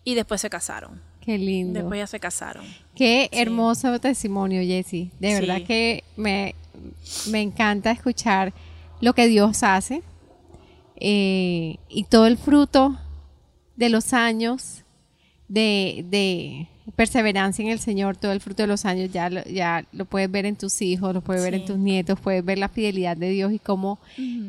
y después se casaron. qué lindo. Después ya se casaron. Qué hermoso testimonio, Jessy. De Sí. verdad que me, me encanta escuchar lo que Dios hace eh, y todo el fruto de los años de, de, perseverancia en el Señor, todo el fruto de los años, ya lo, ya lo puedes ver en tus hijos, lo puedes ver en tus nietos, puedes ver la fidelidad de Dios y cómo,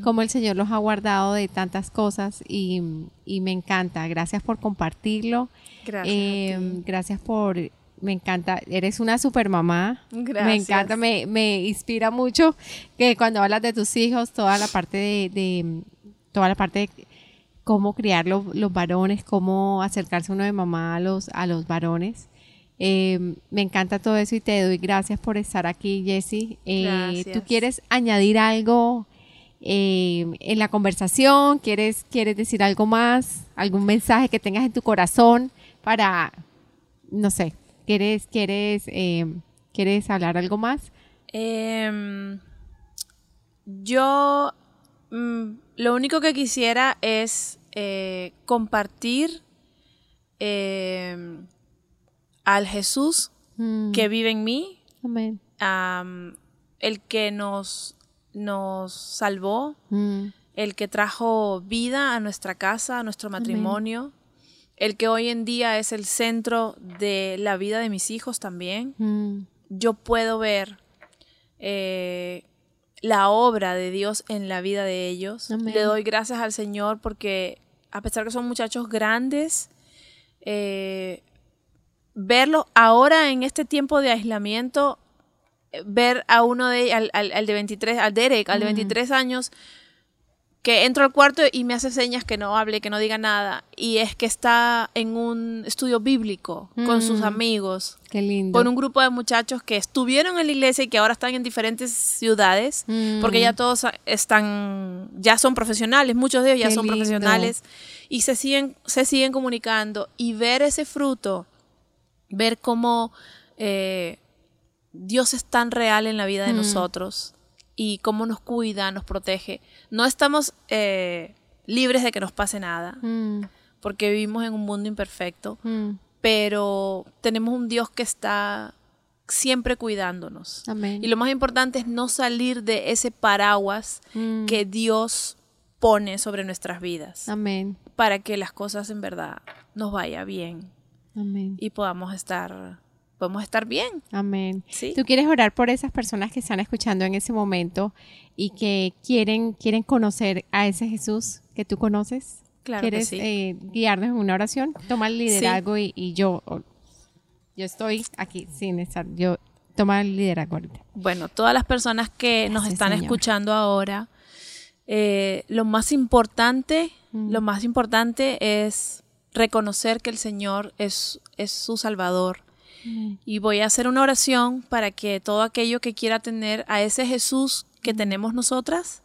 cómo el Señor los ha guardado de tantas cosas y, y me encanta. Gracias por compartirlo. Gracias. Eh, gracias por me encanta, eres una super mamá. Gracias. Me encanta, me, me, inspira mucho que cuando hablas de tus hijos, toda la parte de, de toda la parte de cómo criar los, varones, cómo acercarse uno de mamá a los, a los varones. Eh, me encanta todo eso y te doy gracias por estar aquí, Jessie. Eh, ¿Tú quieres añadir algo eh, en la conversación? ¿Quieres, ¿Quieres decir algo más? ¿Algún mensaje que tengas en tu corazón para, no sé, ¿quieres, quieres, ¿quieres hablar algo más? Em, yo mm, lo único que quisiera es eh, compartir eh, al Jesús mm. que vive en mí, el que nos, nos salvó, mm. el que trajo vida a nuestra casa, a nuestro matrimonio, el que hoy en día es el centro de la vida de mis hijos también. Mm. Yo puedo ver eh, la obra de Dios en la vida de ellos. Le doy gracias al Señor porque a pesar que son muchachos grandes, eh, verlos ahora en este tiempo de aislamiento, eh, ver a uno de al, al, de 23, al Derek, al de 23 años, que entro al cuarto y me hace señas que no hable, que no diga nada. Y es que está en un estudio bíblico con sus amigos. Qué lindo. Con un grupo de muchachos que estuvieron en la iglesia y que ahora están en diferentes ciudades. Porque ya todos están, ya son profesionales, muchos de ellos ya son profesionales. Y se siguen, se siguen comunicando. Y ver ese fruto, ver cómo eh, Dios es tan real en la vida de nosotros y cómo nos cuida, nos protege. No estamos eh, libres de que nos pase nada, mm. porque vivimos en un mundo imperfecto, mm. pero tenemos un Dios que está siempre cuidándonos. Y lo más importante es no salir de ese paraguas mm. que Dios pone sobre nuestras vidas. Amén. Para que las cosas en verdad nos vaya bien. Amén. Y podamos estar podemos estar bien. Amén. ¿Tú quieres orar por esas personas que están escuchando en ese momento y que quieren, quieren conocer a ese Jesús que tú conoces? Claro ¿Quieres que sí. eh, guiarnos en una oración? Toma el liderazgo y, yo, yo estoy aquí sin estar, yo toma el liderazgo ahorita. Bueno, todas las personas que nos están escuchando ahora, eh, lo más importante, mm. lo más importante es reconocer que el Señor es, es su Salvador, y voy a hacer una oración para que todo aquello que quiera tener a ese Jesús que tenemos nosotras,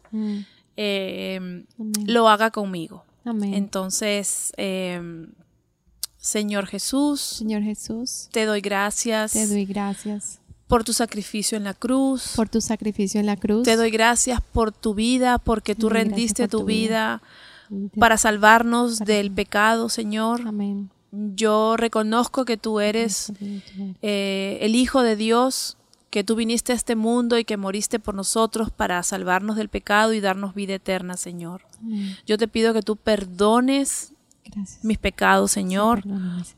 em, lo haga conmigo. Entonces, em, Señor Jesús, Señor Jesús, te doy gracias. Te doy gracias por tu sacrificio en la cruz. Por tu sacrificio en la cruz. Te doy gracias por tu vida, porque tú rendiste tu, vida, para salvarnos del pecado, Señor. Amén. Yo reconozco que tú eres eh, el Hijo de Dios, que tú viniste a este mundo y que moriste por nosotros para salvarnos del pecado y darnos vida eterna, Señor. Yo te pido que tú perdones mis pecados, Señor.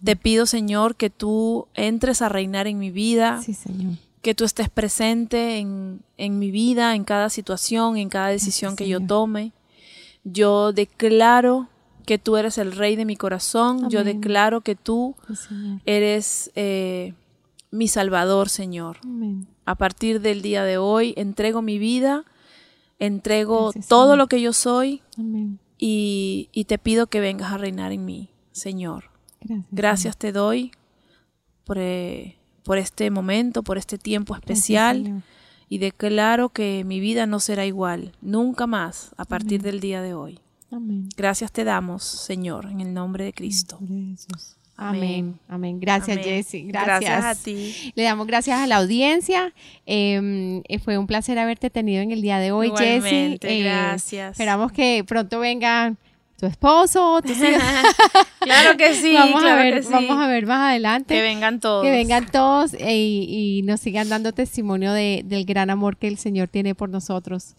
Te pido, Señor, que tú entres a reinar en mi vida. Que tú estés presente en, mi vida, en cada situación, en cada decisión que yo tome. Yo declaro que tú eres el rey de mi corazón. Yo declaro que tú eres eh, mi salvador, Señor. A partir del día de hoy, entrego mi vida, entrego todo lo que yo soy y, te pido que vengas a reinar en mí, Señor. Gracias, te doy por, eh, por, este momento, por este tiempo especial. y declaro que mi vida no será igual, nunca más, a partir del día de hoy. Gracias te damos, Señor, en el nombre de Cristo. Amén. Amén. Gracias, Jessy. Gracias. Gracias a ti. Le damos gracias a la audiencia. Em, eh, fue un placer haberte tenido en el día de hoy, Jessy. Eh, gracias. Esperamos que pronto venga tu esposo, tus claro que sí. Vamos a ver, vamos a ver más adelante. Que vengan todos. Que vengan todos eh, y, nos sigan dando testimonio del gran amor que el Señor tiene por nosotros.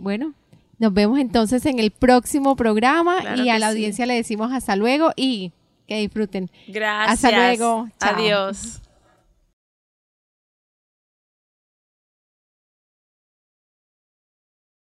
bueno, nos vemos entonces en el próximo programa y a la audiencia le decimos hasta luego y Que disfruten. Gracias. Hasta luego. Adiós.